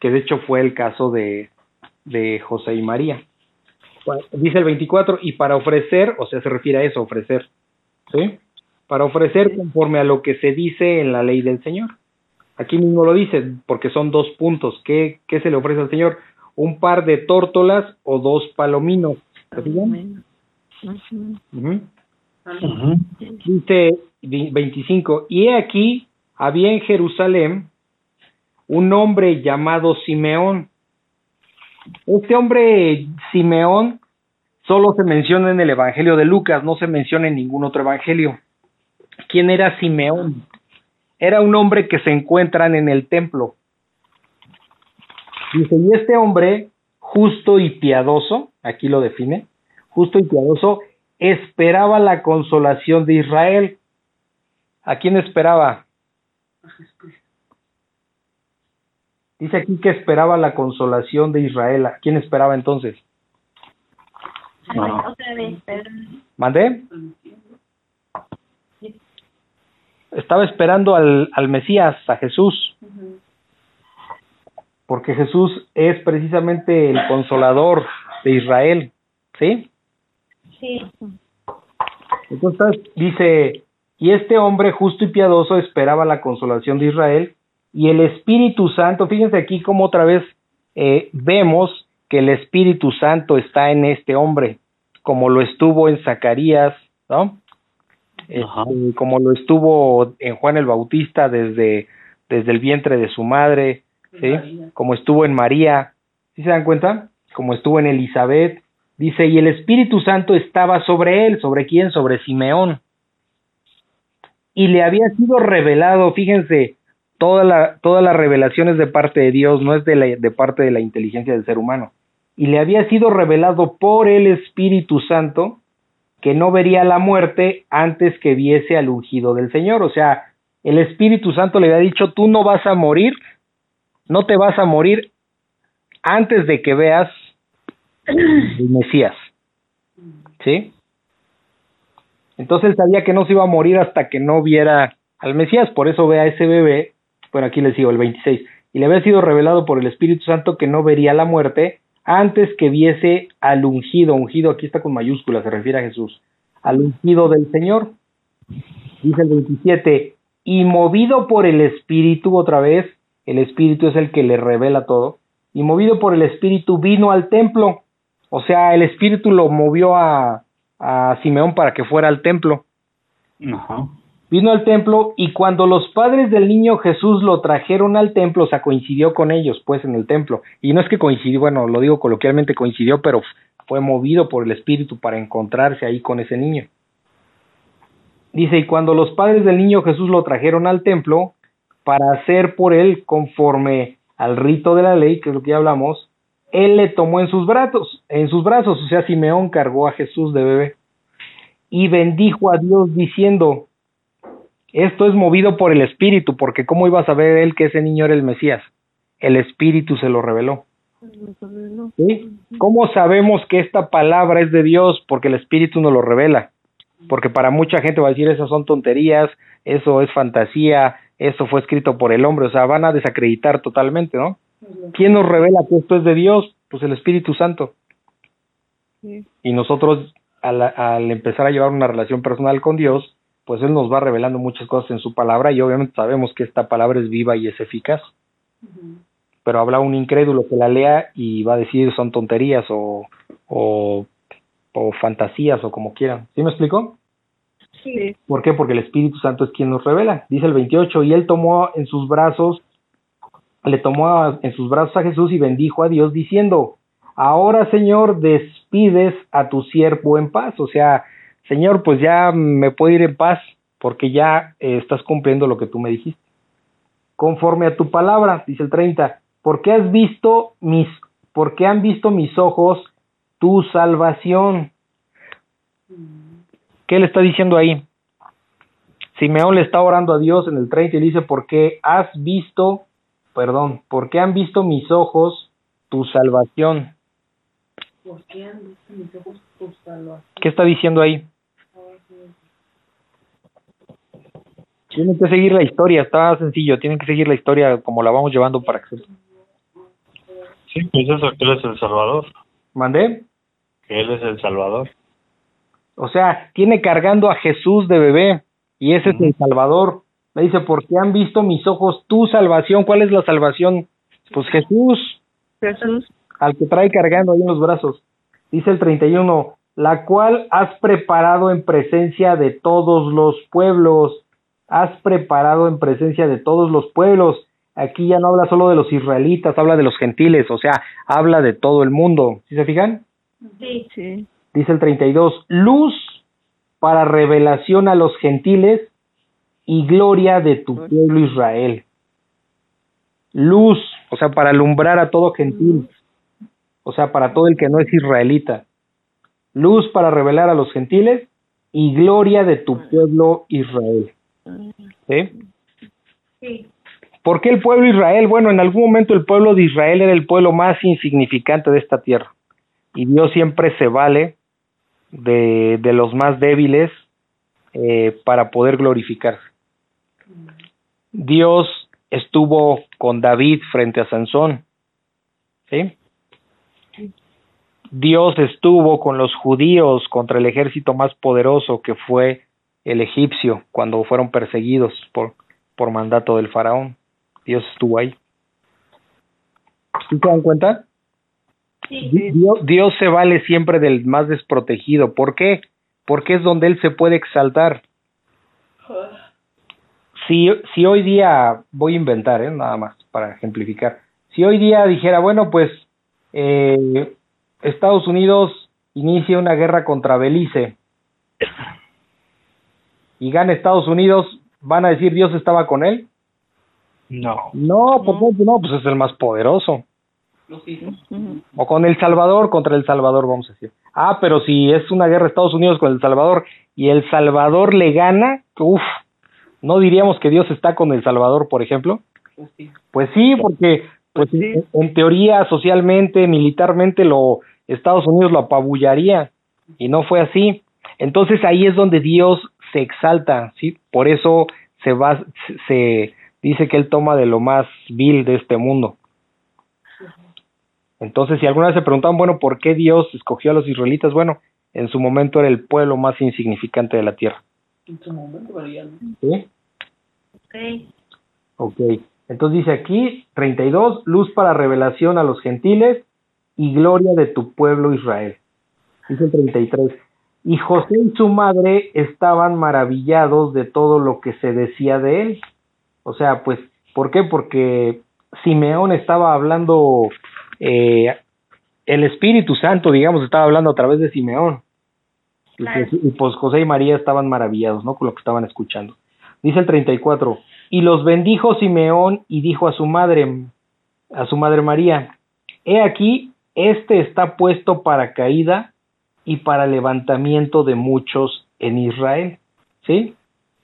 Que de hecho fue el caso de, de José y María. Dice el 24, y para ofrecer, o sea, se refiere a eso, ofrecer, ¿sí? Para ofrecer conforme a lo que se dice en la ley del Señor. Aquí mismo lo dice, porque son dos puntos. ¿Qué, qué se le ofrece al Señor? Un par de tórtolas o dos palominos. Ujú. Ujú. Dice vi- 25, y he aquí había en Jerusalén un hombre llamado Simeón. Este hombre Simeón solo se menciona en el Evangelio de Lucas, no se menciona en ningún otro Evangelio. ¿Quién era Simeón? Era un hombre que se encuentran en el templo. Dice, y este hombre, justo y piadoso, aquí lo define, justo y piadoso, esperaba la consolación de Israel. ¿A quién esperaba? Dice aquí que esperaba la consolación de Israel. ¿A quién esperaba entonces? Otra vez, perdón. ¿Mandé? Estaba esperando al, al Mesías, a Jesús. Porque Jesús es precisamente el consolador de Israel. ¿Sí? Sí. Entonces dice, y este hombre justo y piadoso esperaba la consolación de Israel y el Espíritu Santo, fíjense aquí como otra vez eh, vemos que el Espíritu Santo está en este hombre, como lo estuvo en Zacarías, ¿no? Este, como lo estuvo en Juan el Bautista desde, desde el vientre de su madre, ¿sí? María. como estuvo en María, ¿sí se dan cuenta? Como estuvo en Elizabeth, dice, y el Espíritu Santo estaba sobre él, ¿sobre quién? Sobre Simeón. Y le había sido revelado, fíjense, toda la, todas las revelaciones de parte de Dios, no es de, la, de parte de la inteligencia del ser humano. Y le había sido revelado por el Espíritu Santo que no vería la muerte antes que viese al ungido del Señor. O sea, el Espíritu Santo le había dicho, tú no vas a morir, no te vas a morir antes de que veas el Mesías. ¿Sí? Entonces él sabía que no se iba a morir hasta que no viera al Mesías, por eso ve a ese bebé, bueno, aquí les digo el 26, y le había sido revelado por el Espíritu Santo que no vería la muerte antes que viese al ungido, ungido aquí está con mayúsculas, se refiere a Jesús, al ungido del Señor. Dice el 27, y movido por el Espíritu otra vez, el Espíritu es el que le revela todo, y movido por el Espíritu vino al templo, o sea, el Espíritu lo movió a, a Simeón para que fuera al templo. Ajá. Vino al templo y cuando los padres del niño Jesús lo trajeron al templo, o sea, coincidió con ellos, pues, en el templo. Y no es que coincidió, bueno, lo digo coloquialmente, coincidió, pero fue movido por el Espíritu para encontrarse ahí con ese niño. Dice, y cuando los padres del niño Jesús lo trajeron al templo para hacer por él conforme al rito de la ley, que es lo que ya hablamos, él le tomó en sus brazos, en sus brazos, o sea, Simeón cargó a Jesús de bebé y bendijo a Dios diciendo, esto es movido por el Espíritu, porque ¿cómo iba a saber él que ese niño era el Mesías? El Espíritu se lo reveló. ¿Sí? ¿Cómo sabemos que esta palabra es de Dios? Porque el Espíritu nos lo revela. Porque para mucha gente va a decir, esas son tonterías, eso es fantasía, eso fue escrito por el hombre, o sea, van a desacreditar totalmente, ¿no? ¿Quién nos revela que esto es de Dios? Pues el Espíritu Santo. Sí. Y nosotros, al, al empezar a llevar una relación personal con Dios, pues Él nos va revelando muchas cosas en su palabra y obviamente sabemos que esta palabra es viva y es eficaz. Pero habla un incrédulo que la lea y va a decir son tonterías o, o, o fantasías o como quieran. ¿Sí me explico? Sí. ¿Por qué? Porque el Espíritu Santo es quien nos revela. Dice el 28, y él tomó en sus brazos, le tomó a- en sus brazos a Jesús y bendijo a Dios diciendo, ahora Señor, despides a tu siervo en paz. O sea, Señor, pues ya me puedo ir en paz porque ya eh, estás cumpliendo lo que tú me dijiste. Conforme a tu palabra, dice el 30, porque has visto mis, porque han visto mis ojos tu salvación. ¿Qué le está diciendo ahí? Simeón le está orando a Dios en el 30 y dice, porque has visto, perdón, porque han visto mis ojos tu salvación. ¿Por qué han visto mis ojos tu salvación? ¿Qué está diciendo ahí? Tienen que seguir la historia, está sencillo, tienen que seguir la historia como la vamos llevando para que se... Sí, pues eso, que Él es el Salvador. ¿Mandé? Que Él es el Salvador. O sea, tiene cargando a Jesús de bebé y ese es el Salvador. Me dice, porque han visto mis ojos tu salvación. ¿Cuál es la salvación? Pues Jesús, Jesús. al que trae cargando ahí en los brazos. Dice el 31, la cual has preparado en presencia de todos los pueblos. Has preparado en presencia de todos los pueblos. Aquí ya no habla solo de los israelitas, habla de los gentiles, o sea, habla de todo el mundo. ¿Sí se fijan? Sí. Sí. Dice el 32, luz para revelación a los gentiles y gloria de tu pueblo Israel. Luz, o sea, para alumbrar a todo gentil, o sea, para todo el que no es israelita. Luz para revelar a los gentiles y gloria de tu pueblo Israel. ¿Sí? Sí. ¿Por qué el pueblo Israel? Bueno, en algún momento el pueblo de Israel era el pueblo más insignificante de esta tierra. Y Dios siempre se vale de, de los más débiles eh, para poder glorificarse. Dios estuvo con David frente a Sansón. ¿Sí? Dios estuvo con los judíos contra el ejército más poderoso que fue el egipcio cuando fueron perseguidos por, por mandato del faraón. Dios estuvo ahí. ¿Sí se dan cuenta? Sí. Di- Dios, Dios se vale siempre del más desprotegido. ¿Por qué? Porque es donde Él se puede exaltar. Si, si hoy día, voy a inventar, ¿eh? nada más para ejemplificar. Si hoy día dijera, bueno, pues eh, Estados Unidos inicia una guerra contra Belice y gana Estados Unidos, ¿van a decir Dios estaba con él? No. No, ¿por qué? no, pues es el más poderoso. O con El Salvador contra El Salvador, vamos a decir. Ah, pero si es una guerra Estados Unidos con El Salvador y El Salvador le gana, uff, ¿no diríamos que Dios está con El Salvador, por ejemplo? Pues sí. Pues sí, porque pues Pues sí. en, en teoría, socialmente, militarmente, lo Estados Unidos lo apabullaría y no fue así. Entonces ahí es donde Dios se exalta, ¿sí? Por eso se va, se- dice que él toma de lo más vil de este mundo. Entonces, si alguna vez se preguntaban, bueno, ¿por qué Dios escogió a los israelitas? Bueno, en su momento era el pueblo más insignificante de la tierra. En su momento, no. ¿sí? Ok. Ok. Entonces dice aquí, 32, luz para revelación a los gentiles y gloria de tu pueblo Israel. Dice el 33. Y José y su madre estaban maravillados de todo lo que se decía de él. O sea, pues, ¿por qué? Porque Simeón estaba hablando, eh, el Espíritu Santo, digamos, estaba hablando a través de Simeón. Y pues, y pues José y María estaban maravillados, ¿no? Con lo que estaban escuchando. Dice el 34, y los bendijo Simeón y dijo a su madre, a su madre María, he aquí, este está puesto para caída y para levantamiento de muchos en Israel. ¿Sí?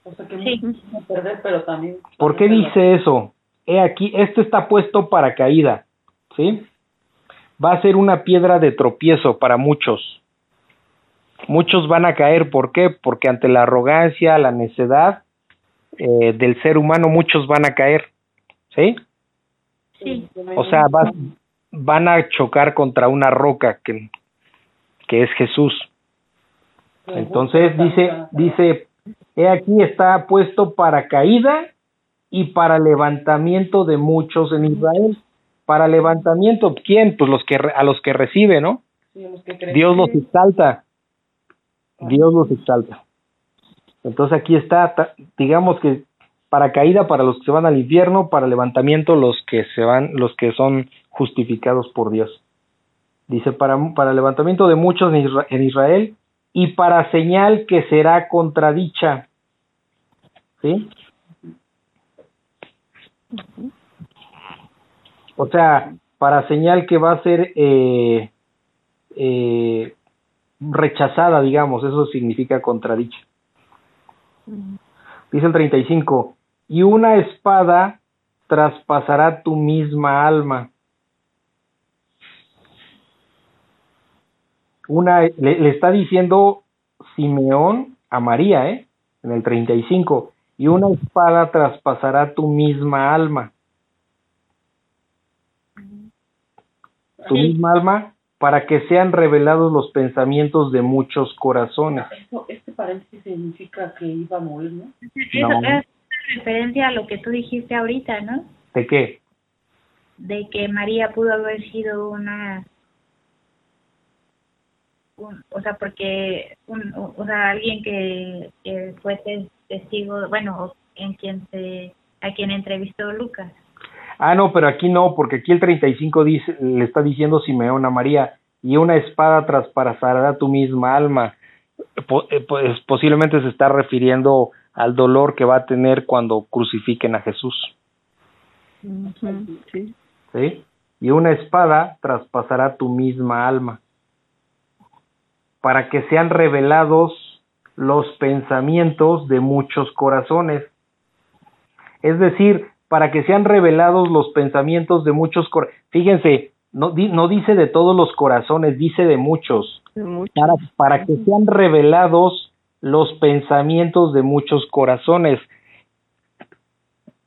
O sea que Sí. me a perder, pero también. ¿Por qué dice eso? He aquí, este está puesto para caída. ¿Sí? Va a ser una piedra de tropiezo para muchos. Muchos van a caer, ¿por qué? Porque ante la arrogancia, la necedad eh, del ser humano, muchos van a caer. ¿Sí? Sí. O sea, vas- van a chocar contra una roca que, que es Jesús. Entonces dice, dice, he aquí está puesto para caída y para levantamiento de muchos en Israel. Para levantamiento, ¿quién? Pues los que a los que recibe, ¿no? Sí, los que creen. Dios los exalta. Dios los exalta. Entonces aquí está, digamos que para caída para los que se van al infierno, para levantamiento los que se van, los que son justificados por Dios. Dice para, para levantamiento de muchos en Isra- en Israel y para señal que será contradicha. ¿Sí? O sea, para señal que va a ser eh, eh, rechazada, digamos, eso significa contradicha. Dice el 35, y una espada traspasará tu misma alma. Una, le, le está diciendo Simeón a María, ¿eh? En el 35, y una espada traspasará tu misma alma. Tu Sí. misma alma para que sean revelados los pensamientos de muchos corazones. Eso, este paréntesis significa que iba a morir, ¿no? Eso No. es referencia a lo que tú dijiste ahorita, ¿no? ¿De qué? De que María pudo haber sido una... un- o sea, porque un, o sea, alguien que, que fue tes- testigo, bueno, en quien se, a quien entrevistó Lucas. Ah, no, pero aquí no, porque aquí el 35 dice, le está diciendo Simeón a María, y una espada traspasará tu misma alma. Eh, pues posiblemente se está refiriendo al dolor que va a tener cuando crucifiquen a Jesús, Sí. ¿sí? Y una espada traspasará tu misma alma, para que sean revelados los pensamientos de muchos corazones. Es decir, para que sean revelados los pensamientos de muchos corazones. Fíjense, no, di- no dice de todos los corazones, dice de muchos. de mucho. Para, para que sean revelados los pensamientos de muchos corazones.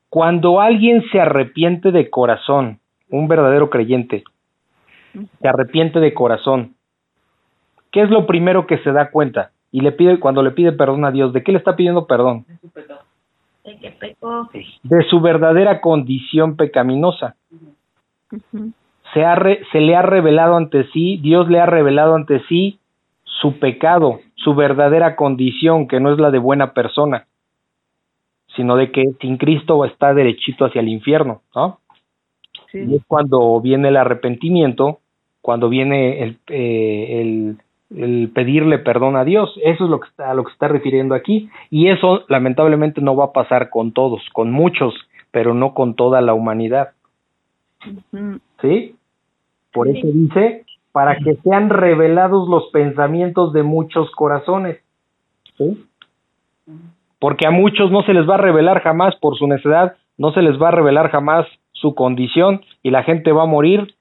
Cuando alguien se arrepiente de corazón, un verdadero creyente, se arrepiente de corazón, ¿qué es lo primero que se da cuenta? Y le pide, cuando le pide perdón a Dios, ¿de qué le está pidiendo perdón? Es su pecado. De que pecó. De su verdadera condición pecaminosa. Se, ha re- se le ha revelado ante sí, Dios le ha revelado ante sí su pecado, su verdadera condición, que no es la de buena persona, sino de que sin Cristo está derechito hacia el infierno, ¿no? Y Sí. es cuando viene el arrepentimiento, cuando viene el, eh, el, el pedirle perdón a Dios. Eso es lo que está, a lo que se está refiriendo aquí. Y eso lamentablemente no va a pasar con todos, con muchos, pero no con toda la humanidad. ¿Sí? Por Sí. eso dice, para que sean revelados los pensamientos de muchos corazones. ¿Sí? Porque a muchos no se les va a revelar jamás por su necedad, no se les va a revelar jamás su condición y la gente va a morir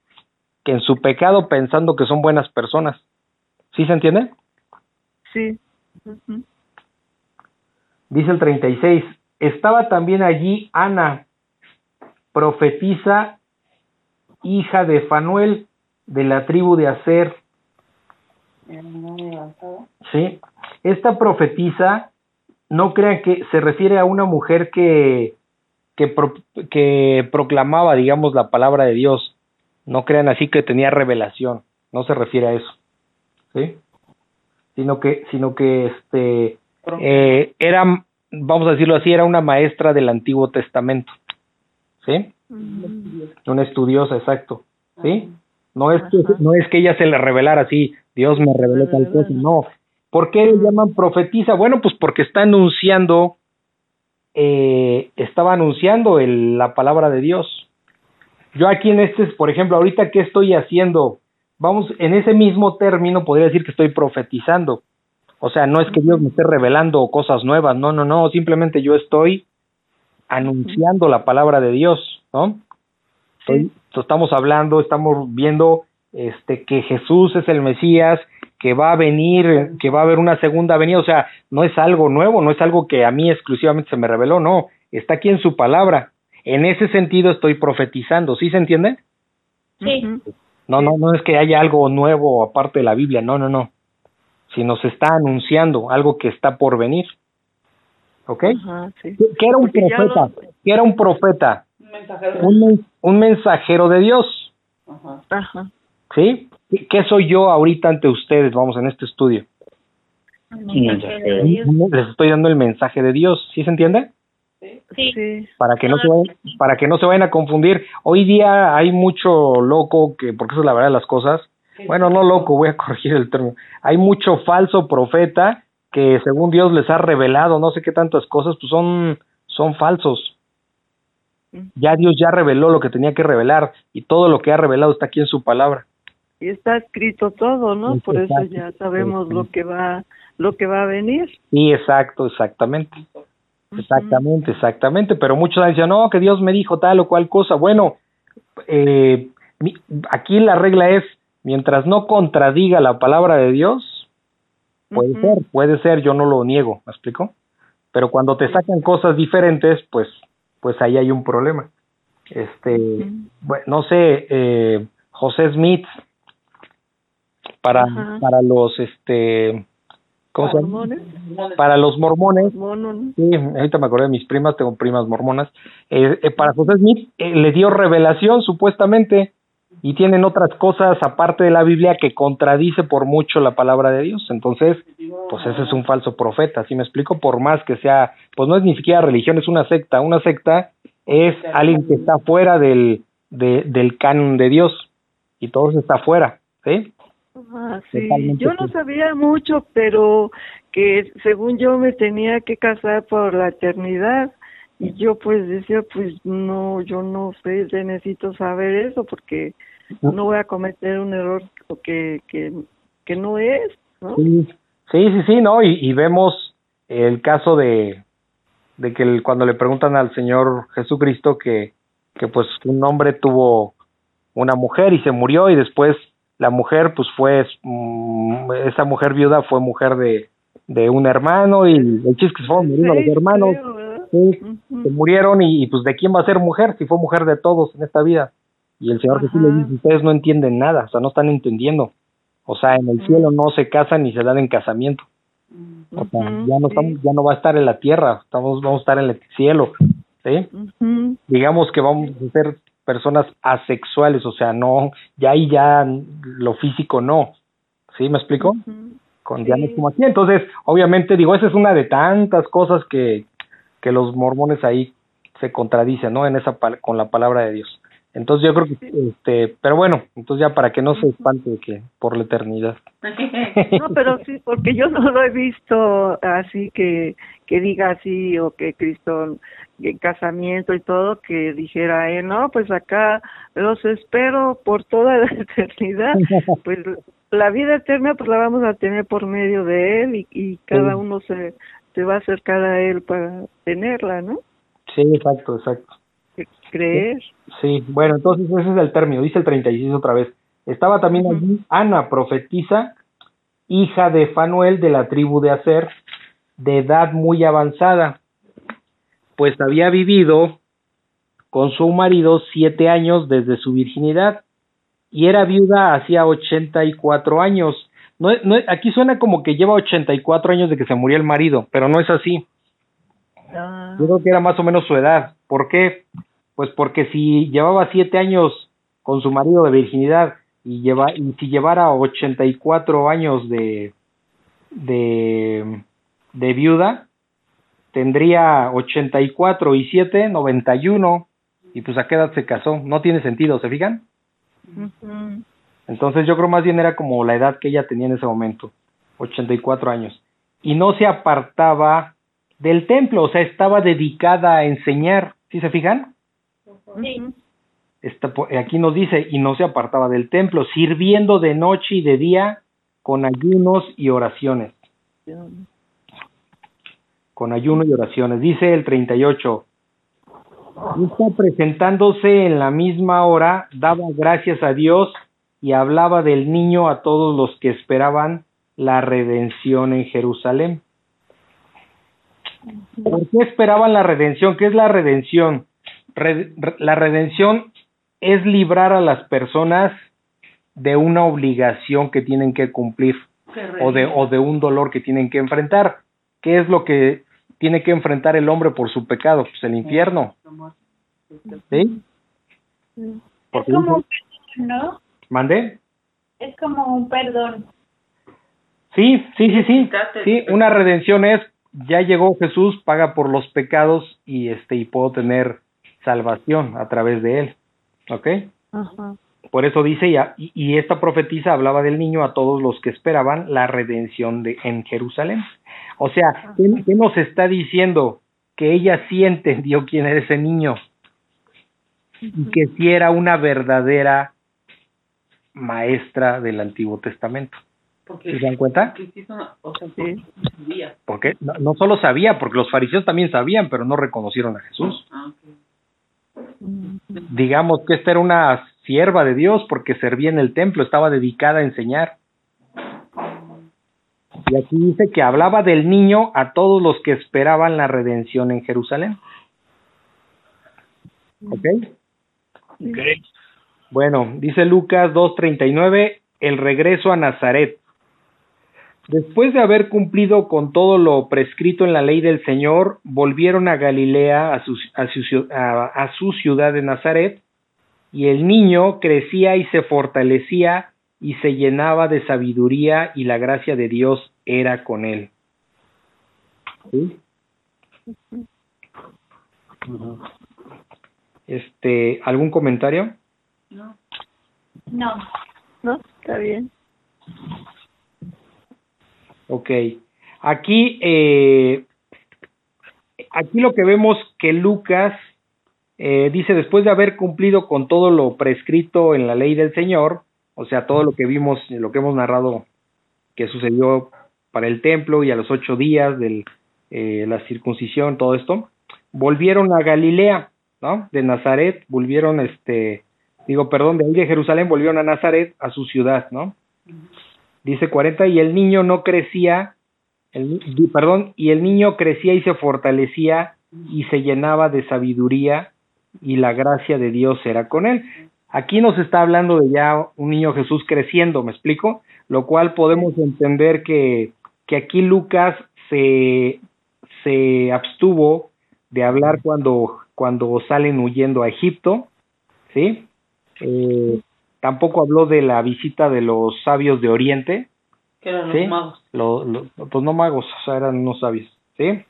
en su pecado pensando que son buenas personas. ¿Sí se entiende? Sí. Dice el 36, estaba también allí Ana, profetisa, hija de Fanuel, de la tribu de Aser. ¿sí? Esta profetisa, no crean que se refiere a una mujer que, que, pro- que proclamaba, digamos, la palabra de Dios. No crean así que tenía revelación, no se refiere a eso, ¿sí? Sino que, sino que este, eh, era, vamos a decirlo así, era una maestra del Antiguo Testamento, ¿sí? Ujú. Una estudiosa, exacto, ¿sí? No es que, no es que ella se le revelara así, Dios me reveló tal cosa, no. ¿Por qué le llaman profetiza? Bueno, pues porque está anunciando, eh, estaba anunciando el- la palabra de Dios. Yo aquí en este, por ejemplo, ahorita, ¿qué estoy haciendo? Vamos, en ese mismo término podría decir que estoy profetizando. O sea, no es que Dios me esté revelando cosas nuevas, no, no, no, simplemente yo estoy anunciando la palabra de Dios, ¿no? Estoy- estamos hablando, estamos viendo este que Jesús es el Mesías, que va a venir, que va a haber una segunda venida, o sea, no es algo nuevo, no es algo que a mí exclusivamente se me reveló, no, está aquí en su palabra. En ese sentido estoy profetizando, ¿sí se entiende? Sí. No, no, no es que haya algo nuevo aparte de la Biblia, no, no, no. Sino se está anunciando algo que está por venir. ¿Ok? Ajá, sí. ¿Qué, qué era un Porque profeta? lo- ¿Qué era un profeta? Un mensajero. Un, un mensajero de Dios. Ajá. Ajá. ¿Sí? ¿Qué- ¿Qué soy yo ahorita ante ustedes, vamos, en este estudio? Les estoy dando el mensaje de Dios, ¿sí se entiende? Sí. Sí. Para que no se vayan, para que no se vayan a confundir. Hoy día hay mucho loco que, porque esa es la verdad de las cosas. Bueno, no loco, voy a corregir el término. Hay mucho falso profeta que según Dios les ha revelado no sé qué tantas cosas, pues son son falsos. Ya Dios ya reveló lo que tenía que revelar y todo lo que ha revelado está aquí en su palabra. Y está escrito todo, ¿no? Por eso ya sabemos lo que va lo que va a venir. Sí, exacto, exactamente. Exactamente, exactamente. Pero muchos dicen, no, que Dios me dijo tal o cual cosa. Bueno, eh, aquí la regla es, mientras no contradiga la palabra de Dios, puede ser, puede ser, yo no lo niego, ¿me explico? Pero cuando te sacan cosas diferentes, pues, pues ahí hay un problema. Este, bueno, no sé, eh, José Smith, para, para los, este, ¿cómo se llama? Mormones, Para los mormones, Sí, ahorita me acordé de mis primas, tengo primas mormonas. Eh, eh, para José Smith eh, le dio revelación supuestamente y tienen otras cosas aparte de la Biblia que contradice por mucho la palabra de Dios. Entonces, pues ese es un falso profeta, ¿sí me explico? Por más que sea, pues no es ni siquiera religión, es una secta. Una secta es alguien que está fuera del, de- del canon de Dios y todo eso está fuera, ¿sí? Ah, sí. Yo no sabía mucho, pero que según yo me tenía que casar por la eternidad. Y yo pues decía, pues no, yo no sé, necesito saber eso porque no voy a cometer un error que, que, que no es, ¿no? Sí, sí, sí, sí, ¿no? Y, y vemos el caso de, de que el- cuando le preguntan al Señor Jesucristo que, que pues un hombre tuvo una mujer y se murió y después la mujer pues fue, mm, esa mujer viuda fue mujer de, de un hermano y el chiste que fueron muriendo los hermanos, sí, se murieron y, y, pues de quién va a ser mujer si fue mujer de todos en esta vida. Y el Señor Jesús Ajá. le dice, ustedes no entienden nada, o sea, no están entendiendo. O sea, en el cielo no se casan ni se dan en casamiento. O sea, ya no estamos, ya no va a estar en la tierra, estamos, vamos a estar en el cielo, ¿sí? Digamos que vamos a ser personas asexuales, o sea, no, ya ahí ya lo físico no, ¿sí? ¿Me explico? Con ya no es como aquí, entonces, obviamente, digo, esa es una de tantas cosas que, que los mormones ahí se contradicen, ¿no? En esa con la palabra de Dios. Entonces yo creo que, este, pero bueno, entonces ya para que no se espante de que por la eternidad. No, pero sí, porque yo no lo he visto así que que diga así o que Cristo en casamiento y todo que dijera, eh, no, pues acá los espero por toda la eternidad. Pues la vida eterna pues la vamos a tener por medio de él y, y cada Sí. uno se se va a acercar a él para tenerla, ¿no? Sí, exacto, exacto. Creer. Sí, bueno, entonces ese es el término, dice el 36 otra vez. Estaba también allí Ana, profetisa, hija de Fanuel de la tribu de Aser, de edad muy avanzada, pues había vivido con su marido siete años desde su virginidad y era viuda hacía 84 años. No, no, aquí suena como que lleva 84 años de que se murió el marido, pero no es así. Ah, Yo creo que era más o menos su edad. ¿Por qué? Pues porque si llevaba siete años con su marido de virginidad y, lleva, y si llevara 84 años de, de, de viuda, tendría 84 y 7, 91. Y pues a qué edad se casó. No tiene sentido, ¿se fijan? Entonces yo creo más bien era como la edad que ella tenía en ese momento, 84 años. Y no se apartaba del templo, o sea, estaba dedicada a enseñar, ¿sí se fijan? Sí. Aquí nos dice, y no se apartaba del templo, sirviendo de noche y de día con ayunos y oraciones. Con ayuno y oraciones. Dice el 38. Está presentándose en la misma hora, daba gracias a Dios y hablaba del niño a todos los que esperaban la redención en Jerusalén. ¿Por qué esperaban la redención? ¿Qué es la redención? Re- re- la redención es librar a las personas de una obligación que tienen que cumplir o de, o de un dolor que tienen que enfrentar. ¿Qué es lo que tiene que enfrentar el hombre por su pecado? Pues el infierno. ¿Sí? Porque Es como un perdón, ¿no? ¿Mandé? Es como un perdón. Sí, sí, sí, sí. Sí, una redención es ya llegó Jesús, paga por los pecados y este y puedo tener salvación a través de él. ¿Ok? Ajá. Por eso dice ya, y, y esta profetisa hablaba del niño a todos los que esperaban la redención de en Jerusalén. O sea, ¿qué, qué nos está diciendo? Que ella sí entendió quién era ese niño y que sí era una verdadera maestra del Antiguo Testamento. Porque ¿Se dan cuenta? porque sí son- o sea, Sí. sabía. Porque no, no solo sabía, porque los fariseos también sabían, pero no reconocieron a Jesús. Ah. Digamos que esta era una sierva de Dios porque servía en el templo, estaba dedicada a enseñar. Y aquí dice que hablaba del niño a todos los que esperaban la redención en Jerusalén. ¿Ok? Bueno, dice Lucas 2.39, el regreso a Nazaret. Después de haber cumplido con todo lo prescrito en la ley del Señor, volvieron a Galilea, a su, a su ciu- a- a su ciudad de Nazaret, y el niño crecía y se fortalecía y se llenaba de sabiduría y la gracia de Dios era con él. ¿Sí? Este, ¿algún comentario? No. No. ¿No? Está bien. Ok. Aquí, eh, aquí lo que vemos que Lucas eh, dice, después de haber cumplido con todo lo prescrito en la ley del Señor, o sea, todo lo que vimos, lo que hemos narrado que sucedió para el templo y a los ocho días de la circuncisión, todo esto, volvieron a Galilea, ¿no? De Nazaret, volvieron, este, digo, perdón, de ahí de Jerusalén, volvieron a Nazaret, a su ciudad, ¿no? Dice 40, y el niño no crecía, el, perdón, y el niño crecía y se fortalecía y se llenaba de sabiduría y la gracia de Dios era con él. Aquí nos está hablando de ya un niño Jesús creciendo, ¿me explico? Lo cual podemos entender que, que aquí Lucas se, se abstuvo de hablar cuando, cuando salen huyendo a Egipto, ¿sí? Eh, tampoco habló de la visita de los sabios de Oriente, Que eran Sí. los magos. lo, lo- pues no magos, o sea, eran unos sabios, ¿sí?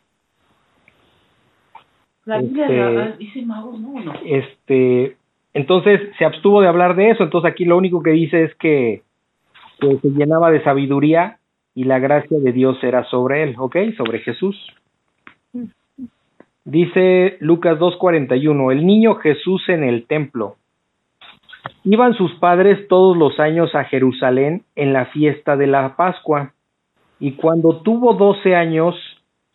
La Biblia Este- la- dice magos, ¿no? Este, entonces se abstuvo de hablar de eso, entonces aquí lo único que dice es que, que se llenaba de sabiduría y la gracia de Dios era sobre él, ¿ok? Sobre Jesús. Dice Lucas 2.41, el niño Jesús en el templo. Iban sus padres todos los años a Jerusalén en la fiesta de la Pascua, y cuando tuvo doce años,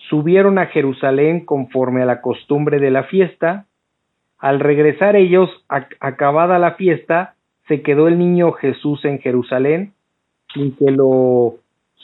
subieron a Jerusalén conforme a la costumbre de la fiesta. Al regresar ellos, ac- acabada la fiesta, se quedó el niño Jesús en Jerusalén, sin que lo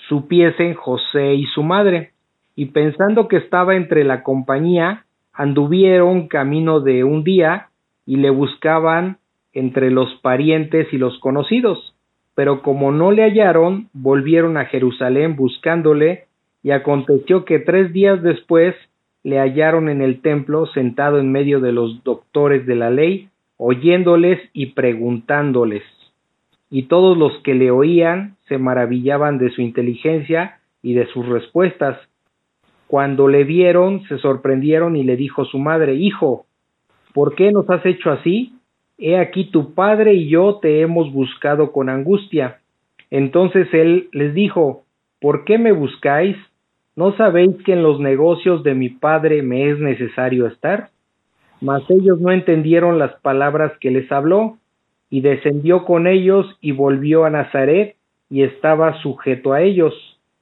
supiesen José y su madre, y pensando que estaba entre la compañía, anduvieron camino de un día y le buscaban entre los parientes y los conocidos. Pero como no le hallaron, volvieron a Jerusalén buscándole, y aconteció que tres días después le hallaron en el templo sentado en medio de los doctores de la ley, oyéndoles y preguntándoles. Y todos los que le oían se maravillaban de su inteligencia y de sus respuestas. Cuando le vieron, se sorprendieron y le dijo su madre, Hijo, ¿por qué nos has hecho así? He aquí tu padre y yo te hemos buscado con angustia. Entonces él les dijo, ¿por qué me buscáis? ¿No sabéis que en los negocios de mi padre me es necesario estar? Mas ellos no entendieron las palabras que les habló, y descendió con ellos y volvió a Nazaret, y estaba sujeto a ellos.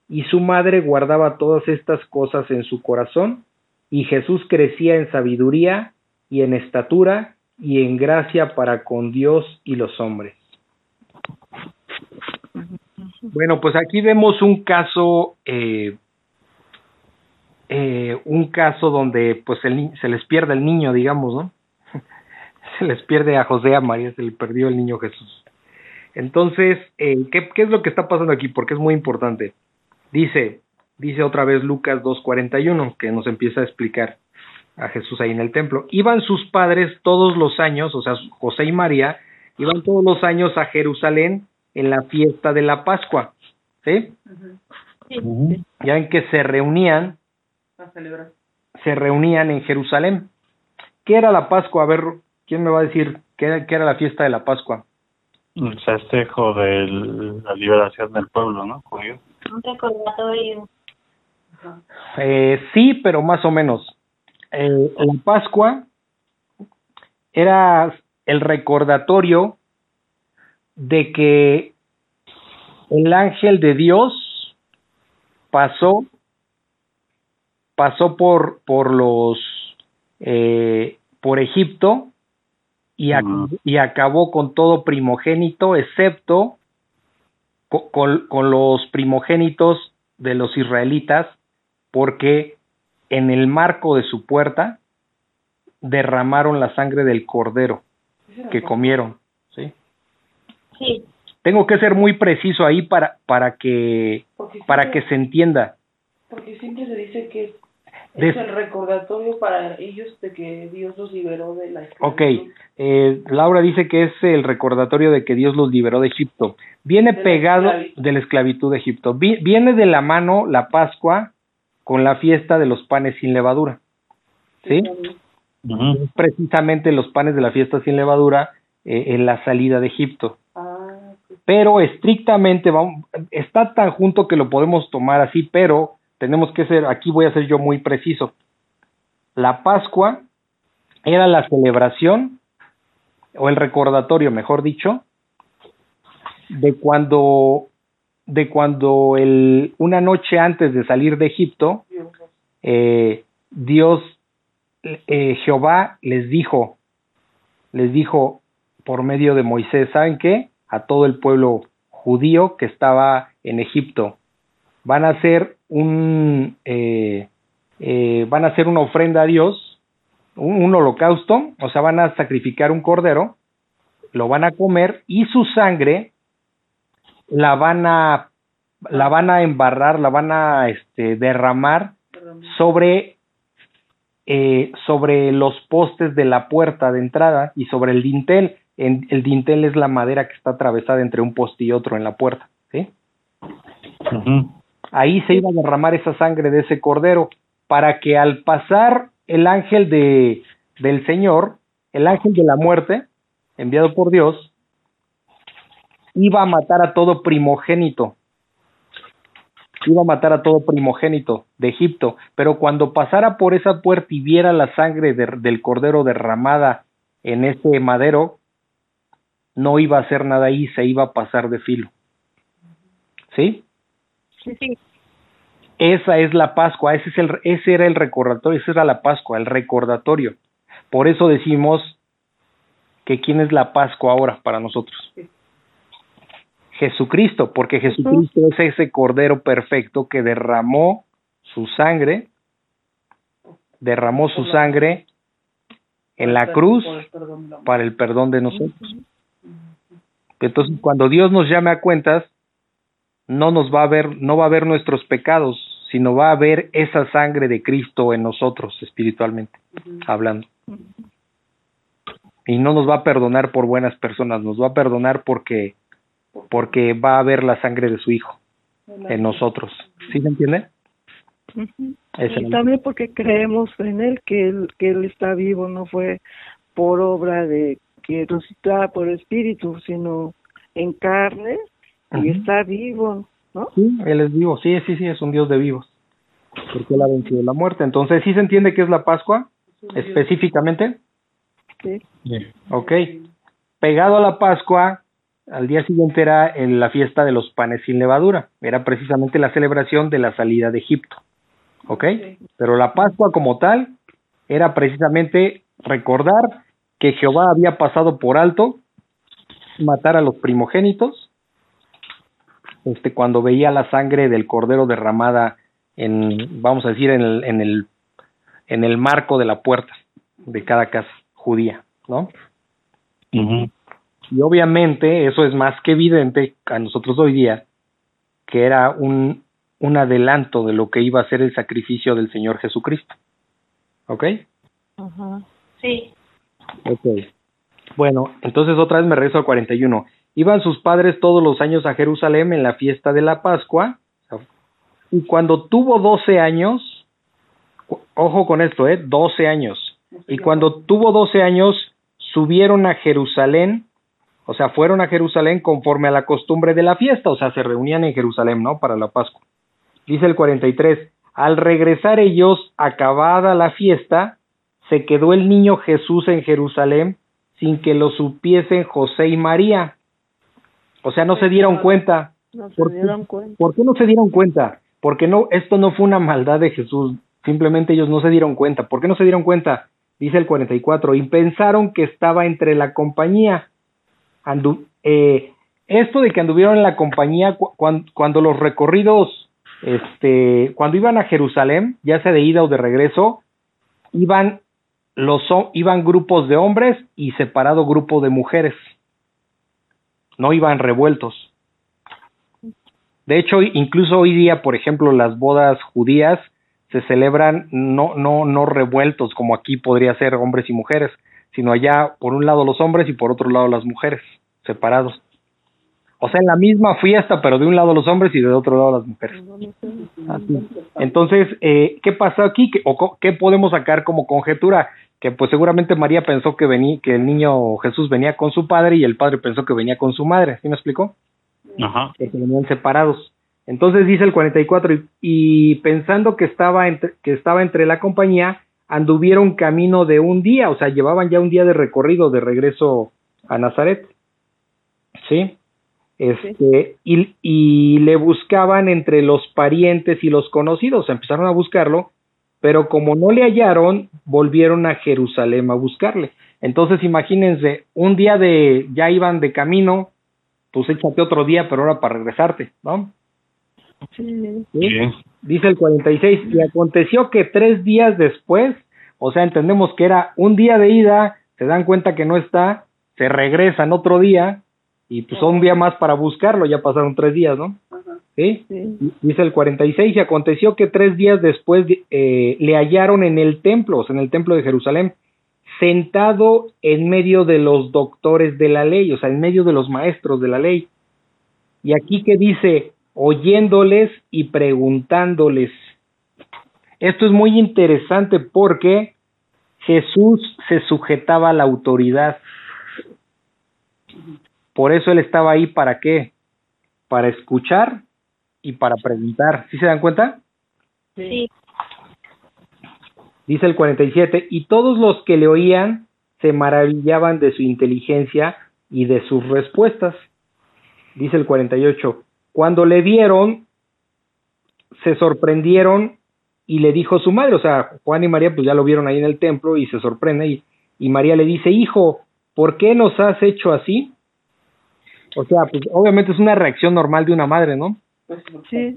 Y su madre guardaba todas estas cosas en su corazón, y Jesús crecía en sabiduría y en estatura y en gracia para con Dios y los hombres. Bueno, pues aquí vemos un caso, eh, eh, un caso donde pues se les pierde el niño, digamos, ¿no? se les pierde a José, a María, se le perdió el niño Jesús. Entonces, eh, ¿qué, ¿qué es lo que está pasando aquí? Porque es muy importante. Dice, dice otra vez Lucas 2.41, que nos empieza a explicar a Jesús ahí en el templo. Iban sus padres todos los años, o sea, José y María, iban todos los años a Jerusalén en la fiesta de la Pascua. ¿sí? Sí. Ya en que se reunían, A celebrar. se reunían en Jerusalén. ¿Qué era la Pascua? A ver, ¿quién me va a decir qué, qué era la fiesta de la Pascua? El festejo de la liberación del pueblo, ¿no? Judío. Un recordatorio. Eh, sí, pero más o menos. Eh, la Pascua era el recordatorio de que el ángel de Dios pasó pasó por por los eh, por Egipto y, ac- y acabó con todo primogénito excepto co- con, con los primogénitos de los israelitas porque en el marco de su puerta derramaron la sangre del cordero que comieron, ¿sí? Sí. Tengo que ser muy preciso ahí para para que Porque para que se entienda. Porque siempre se dice que es el recordatorio para ellos de que Dios los liberó de la Ok, esclavitud. eh, Laura dice que es el recordatorio de que Dios los liberó de Egipto. Viene De pegado de la esclavitud de Egipto. Vi- viene de la mano la Pascua con la fiesta de los panes sin levadura. ¿Sí? Precisamente los panes de la fiesta sin levadura eh, en la salida de Egipto. Ah, ok. pero estrictamente vamos, está tan junto que lo podemos tomar así, pero tenemos que ser, aquí voy a ser yo muy preciso. La Pascua era la celebración o el recordatorio, mejor dicho, de cuando de cuando el una noche antes de salir de Egipto, eh, Dios, eh, Jehová les dijo, les dijo por medio de Moisés, ¿saben qué? A todo el pueblo judío que estaba en Egipto, van a hacer un, eh, eh, van a hacer una ofrenda a Dios, un, holocausto, o sea, van a sacrificar un cordero, lo van a comer y su sangre la van a la van a embarrar, la van a este, derramar sobre eh, sobre los postes de la puerta de entrada y sobre el dintel. En- el dintel es la madera que está atravesada entre un poste y otro en la puerta. ¿sí? Ahí se iba a derramar esa sangre de ese cordero para que al pasar el ángel de, del Señor, el ángel de la muerte, enviado por Dios, iba a matar a todo primogénito. Iba a matar a todo primogénito de Egipto, pero cuando pasara por esa puerta y viera la sangre de- del cordero derramada en ese madero, no iba a hacer nada ahí, se iba a pasar de filo. ¿Sí? Sí, sí. Esa es la Pascua, ese, es el, ese era el recordatorio, esa era la Pascua, el recordatorio. Por eso decimos que quién es la Pascua ahora para nosotros. Jesucristo, porque Jesucristo es ese Cordero perfecto que derramó su sangre, derramó su sangre en la cruz para el perdón de nosotros. Entonces, cuando Dios nos llame a cuentas, no nos va a ver, no va a ver nuestros pecados, sino va a ver esa sangre de Cristo en nosotros espiritualmente, hablando. Y no nos va a perdonar por buenas personas, nos va a perdonar porque porque va a ver la sangre de su hijo en nosotros. ¿Sí se entiende? Y también porque creemos en él, que él, que él está vivo, no fue por obra de que resucitaba por espíritu, sino en carne y está vivo, ¿no? Sí, él es vivo, sí, sí, sí, es un Dios de vivos. Porque él ha vencido la muerte. Entonces, ¿sí se entiende qué es la Pascua? Específicamente. Sí. Ok. Pegado a la Pascua, al día siguiente era en la fiesta de los panes sin levadura. Era precisamente la celebración de la salida de Egipto. ¿Ok? Pero la Pascua como tal era precisamente recordar que Jehová había pasado por alto matar a los primogénitos este cuando veía la sangre del cordero derramada en vamos a decir en el en el en el marco de la puerta de cada casa judía, ¿no? Y obviamente eso es más que evidente a nosotros hoy día que era un, un adelanto de lo que iba a ser el sacrificio del Señor Jesucristo. ¿Ok? Sí. Ok. Bueno, entonces otra vez me regreso al 41. Iban sus padres todos los años a Jerusalén en la fiesta de la Pascua, y cuando tuvo 12 años, ojo con esto, ¿eh? 12 años, y cuando tuvo 12 años, subieron a Jerusalén, o sea, fueron a Jerusalén conforme a la costumbre de la fiesta, o sea, se reunían en Jerusalén, ¿no? Para la Pascua. Dice el 43, al regresar ellos, acabada la fiesta, se quedó el niño Jesús en Jerusalén sin que lo supiesen José y María. O sea, no se dieron cuenta. No se dieron cuenta. ¿Por qué no se dieron cuenta? Porque no, esto no fue una maldad de Jesús, simplemente ellos no se dieron cuenta. ¿Por qué no se dieron cuenta? Dice el 44, y pensaron que estaba entre la compañía. Andu- eh, esto de que anduvieron en la compañía cu- cuan- cuando los recorridos, este, cuando iban a Jerusalén, ya sea de ida o de regreso, iban los iban grupos de hombres y separado grupo de mujeres. No iban revueltos. De hecho, incluso hoy día, por ejemplo, las bodas judías se celebran no, no, no revueltos como aquí podría ser hombres y mujeres, sino allá por un lado los hombres y por otro lado las mujeres, separados. O sea, en la misma fiesta, pero de un lado los hombres y de otro lado las mujeres. Así. Entonces, eh, ¿qué pasó aquí? ¿Qué, o co- ¿Qué podemos sacar como conjetura? Que pues seguramente María pensó que venía, que el niño Jesús venía con su padre y el padre pensó que venía con su madre. ¿Sí me explicó? Ajá. que se venían separados. Entonces dice el 44, y, y pensando que estaba, entre, que estaba entre la compañía, anduvieron camino de un día, o sea, llevaban ya un día de recorrido de regreso a Nazaret. ¿Sí? Este, y, y le buscaban entre los parientes y los conocidos, empezaron a buscarlo, pero como no le hallaron, volvieron a Jerusalén a buscarle. Entonces imagínense, un día de, ya iban de camino, pues échate otro día, pero ahora para regresarte, ¿no? Sí. ¿Sí? Dice el 46, y aconteció que tres días después, o sea, entendemos que era un día de ida, se dan cuenta que no está, se regresan otro día, y pues un día más para buscarlo, ya pasaron tres días, ¿no? ¿Sí? Sí. Dice el 46, y aconteció que tres días después eh, le hallaron en el templo, o sea, en el templo de Jerusalén, sentado en medio de los doctores de la ley, o sea, en medio de los maestros de la ley. Y aquí que dice, oyéndoles y preguntándoles. Esto es muy interesante porque Jesús se sujetaba a la autoridad. Por eso él estaba ahí para qué? Para escuchar y para preguntar. ¿Sí se dan cuenta? Sí. Dice el 47, y todos los que le oían se maravillaban de su inteligencia y de sus respuestas. Dice el 48, cuando le vieron, se sorprendieron y le dijo su madre, o sea, Juan y María pues ya lo vieron ahí en el templo y se sorprende y, y María le dice, hijo, ¿por qué nos has hecho así? O sea, pues obviamente es una reacción normal de una madre, ¿no? Sí.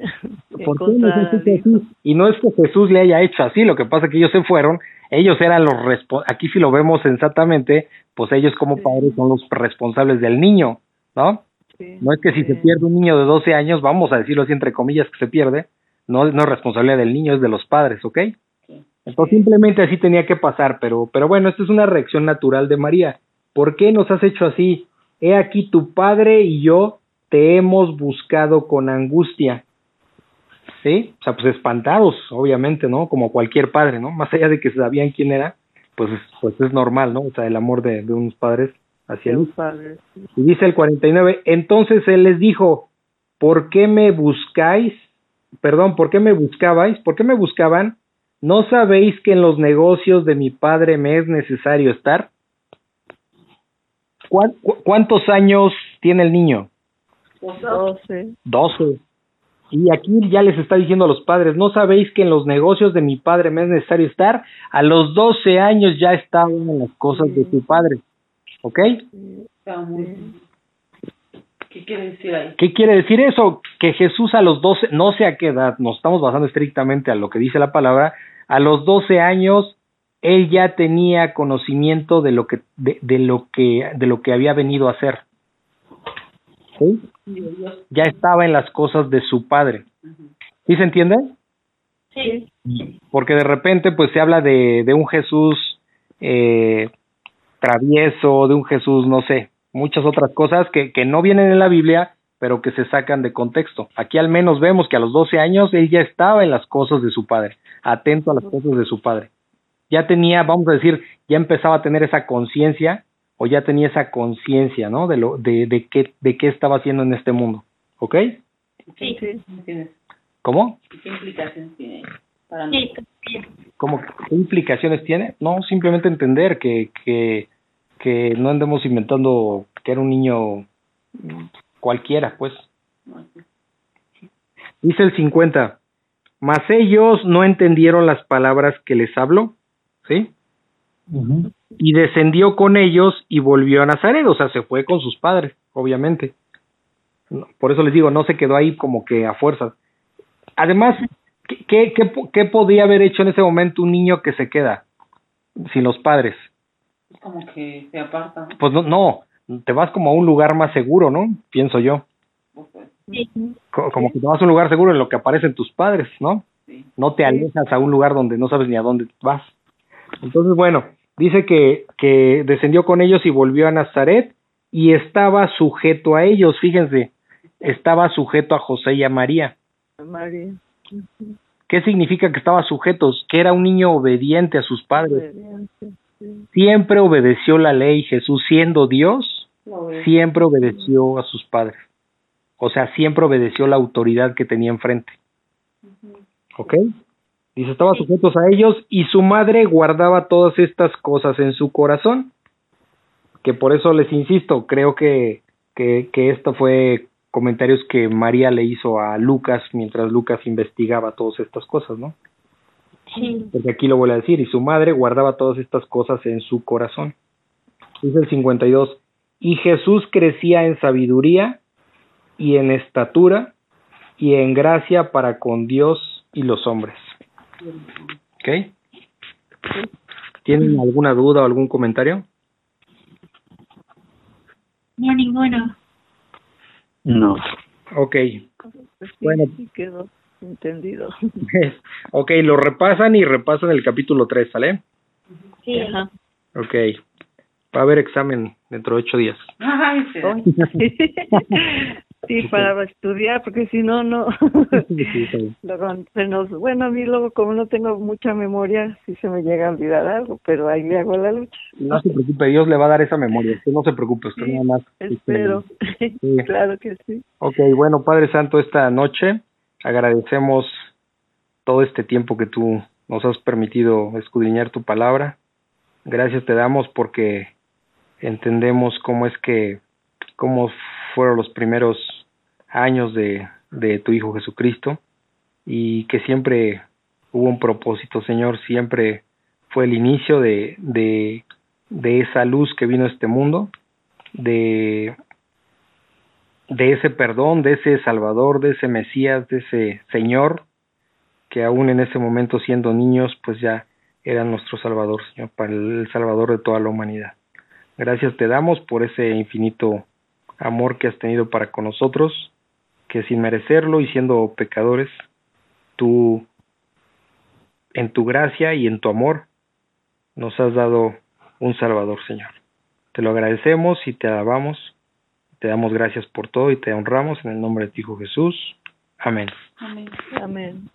¿Por qué hecho así? Y no es que Jesús le haya hecho así, lo que pasa es que ellos se fueron, ellos eran los respo- aquí si lo vemos sensatamente, pues ellos como Sí. padres son los responsables del niño, ¿no? Sí. No es que si se pierde un niño de 12 años, vamos a decirlo así entre comillas que se pierde, no, no es responsabilidad del niño, es de los padres, ¿ok? Entonces simplemente así tenía que pasar, pero, pero bueno, esta es una reacción natural de María. ¿Por qué nos has hecho así? He aquí tu padre y yo te hemos buscado con angustia. ¿Sí? O sea, pues espantados, obviamente, ¿no? Como cualquier padre, ¿no? Más allá de que sabían quién era, pues, pues es normal, ¿no? O sea, el amor de, de unos padres hacia padres. Y dice el 49, entonces él les dijo, ¿por qué me buscáis? Perdón, ¿por qué me buscabais? ¿Por qué me buscaban? ¿No sabéis que en los negocios de mi padre me es necesario estar? ¿Cuán- cu- ¿Cuántos años tiene el niño? Doce. 12. Y aquí ya les está diciendo a los padres, ¿no sabéis que en los negocios de mi padre me es necesario estar? A los 12 años ya estaban en las cosas de su padre. ¿Ok? ¿Qué quiere decir ahí? ¿Qué quiere decir eso? Que Jesús a los 12, no sé a qué edad, nos estamos basando estrictamente a lo que dice la palabra, a los 12 años él ya tenía conocimiento de lo que de, de lo que de lo que había venido a hacer. ¿Sí? Ya estaba en las cosas de su padre. ¿Sí se entiende? Sí. Porque de repente pues se habla de, de un Jesús eh, travieso, de un Jesús, no sé, muchas otras cosas que, que no vienen en la Biblia, pero que se sacan de contexto. Aquí al menos vemos que a los 12 años él ya estaba en las cosas de su padre, atento a las cosas de su padre. Ya tenía, vamos a decir, ya empezaba a tener esa conciencia o ya tenía esa conciencia, ¿no? De lo de, de qué de qué estaba haciendo en este mundo. ¿Ok? Sí, Sí. ¿Cómo? ¿Qué implicaciones tiene para? ¿Cómo qué implicaciones tiene? No, simplemente entender que que que no andemos inventando que era un niño cualquiera, pues. Dice el 50, mas ellos no entendieron las palabras que les habló, ¿sí? Y descendió con ellos y volvió a Nazaret, o sea, se fue con sus padres, obviamente. Por eso les digo, no se quedó ahí como que a fuerzas. Además, ¿qué, qué, qué, po- qué podía haber hecho en ese momento un niño que se queda sin los padres? Es como que se aparta, ¿no? Pues no, no, te vas como a un lugar más seguro, ¿no? Pienso yo. Sí. Como que te vas a un lugar seguro en lo que aparecen tus padres, ¿no? sí. no te alejas a un lugar donde no sabes ni a dónde vas. Entonces, bueno, dice que, que descendió con ellos y volvió a Nazaret y estaba sujeto a ellos, fíjense, estaba sujeto a José y a María. María. ¿Qué significa que estaba sujetos? Que era un niño obediente a sus padres. Sí. Siempre obedeció la ley. Jesús, siendo Dios, siempre obedeció a sus padres. O sea, siempre obedeció la autoridad que tenía enfrente. ¿Ok? Dice, estaba sujetos a ellos y su madre guardaba todas estas cosas en su corazón. Que por eso les insisto, creo que, que, que esto fue comentarios que María le hizo a Lucas mientras Lucas investigaba todas estas cosas, ¿no? Sí. Porque aquí lo voy a decir, y su madre guardaba todas estas cosas en su corazón. Dice el 52, y Jesús crecía en sabiduría y en estatura y en gracia para con Dios y los hombres. ¿Ok? ¿Tienen alguna duda o algún comentario? No, ninguno. No. Ok, sí, Bueno. sí quedó entendido. ok, lo repasan y repasan el capítulo 3, ¿sale? Sí. Ajá. Ok, va a haber examen dentro de ocho días. Ay, sí. Sí, para estudiar, porque si no, no. Luego se nos, bueno, a mí luego como no tengo mucha memoria, sí se me llega a olvidar algo, pero ahí le hago la lucha. No se preocupe, Dios le va a dar esa memoria. Usted no se preocupe, usted Sí, nada más. Espero. Sí. claro que sí. Ok, bueno, Padre Santo, esta noche agradecemos todo este tiempo que tú nos has permitido escudriñar tu palabra. Gracias te damos porque entendemos cómo es que, cómo fueron los primeros años de, de tu Hijo Jesucristo y que siempre hubo un propósito, Señor, siempre fue el inicio de, de, de esa luz que vino a este mundo, de de ese perdón, de ese Salvador, de ese Mesías, de ese Señor, que aún en ese momento siendo niños, pues ya era nuestro Salvador, Señor, para el Salvador de toda la humanidad. Gracias te damos por ese infinito amor que has tenido para con nosotros, que sin merecerlo y siendo pecadores, tú en tu gracia y en tu amor nos has dado un Salvador, Señor. Te lo agradecemos y te alabamos. Te damos gracias por todo y te honramos en el nombre de tu Hijo Jesús. Amén. Amén. Amén.